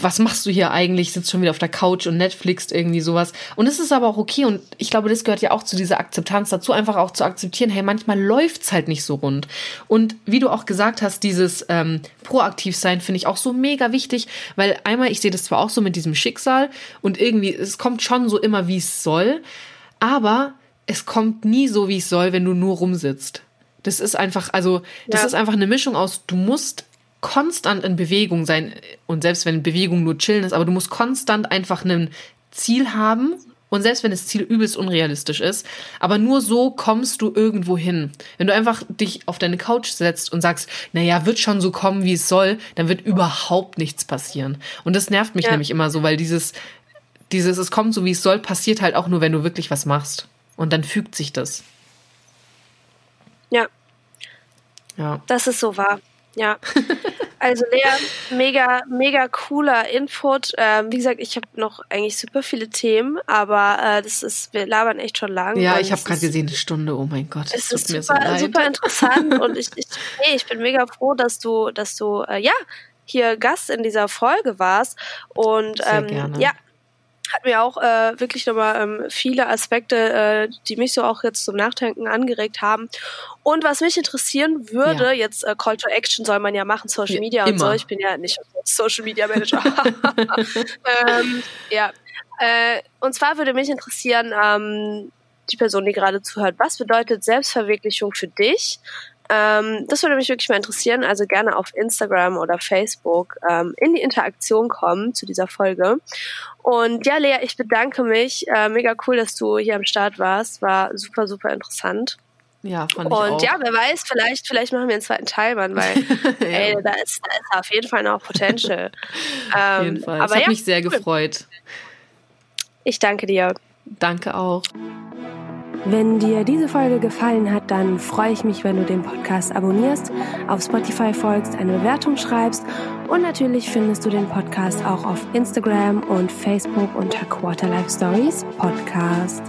was machst du hier eigentlich? Sitzt schon wieder auf der Couch und Netflix irgendwie sowas. Und es ist aber auch okay und ich glaube, das gehört ja auch zu dieser Akzeptanz dazu, einfach auch zu akzeptieren, hey, manchmal läuft's halt nicht so rund. Und wie du auch gesagt hast, dieses ähm, proaktiv sein finde ich auch so mega wichtig, weil einmal, ich sehe das zwar auch so mit diesem Schicksal und irgendwie, es kommt schon so immer, wie es soll, aber es kommt nie so, wie es soll, wenn du nur rumsitzt. Das ist einfach, also, das ja. ist einfach eine Mischung aus, du musst konstant in Bewegung sein und selbst wenn Bewegung nur chillen ist, aber du musst konstant einfach ein Ziel haben und selbst wenn das Ziel übelst unrealistisch ist, aber nur so kommst du irgendwo hin. Wenn du einfach dich auf deine Couch setzt und sagst, naja, wird schon so kommen, wie es soll, dann wird überhaupt nichts passieren. Und das nervt mich ja. nämlich immer so, weil dieses, dieses, es kommt so, wie es soll, passiert halt auch nur, wenn du wirklich was machst. Und dann fügt sich das. Ja. Ja. Das ist so wahr. Ja. Also Lea, mega, mega cooler Input. Ähm, wie gesagt, ich habe noch eigentlich super viele Themen, aber äh, das ist, wir labern echt schon lange. Ja, ich habe gerade gesehen, eine Stunde, oh mein Gott. Es ist super, so super interessant und ich, ich, hey, ich bin mega froh, dass du, dass du, äh, ja, hier Gast in dieser Folge warst. Und ähm, ja, hat mir auch äh, wirklich nochmal ähm, viele Aspekte, äh, die mich so auch jetzt zum Nachdenken angeregt haben. Und was mich interessieren würde, ja. jetzt äh, Call to Action soll man ja machen, Social Media ja, und so. Ich bin ja nicht Social Media Manager. ähm, ja. Äh, und zwar würde mich interessieren, ähm, die Person, die gerade zuhört, was bedeutet Selbstverwirklichung für dich? Ähm, das würde mich wirklich mal interessieren. Also gerne auf Instagram oder Facebook ähm, in die Interaktion kommen zu dieser Folge. Und ja, Lea, ich bedanke mich. Äh, mega cool, dass du hier am Start warst. War super, super interessant. Ja, fand ich Und auch. ja, wer weiß, vielleicht, vielleicht machen wir einen zweiten Teil, Mann, weil ja. ey, da ist, da ist auf jeden Fall noch Potential. ähm, auf jeden Fall. Aber ich habe ja, mich sehr cool. gefreut. Ich danke dir. Danke auch. Wenn dir diese Folge gefallen hat, dann freue ich mich, wenn du den Podcast abonnierst, auf Spotify folgst, eine Bewertung schreibst und natürlich findest du den Podcast auch auf Instagram und Facebook unter Quarterlife Stories Podcast.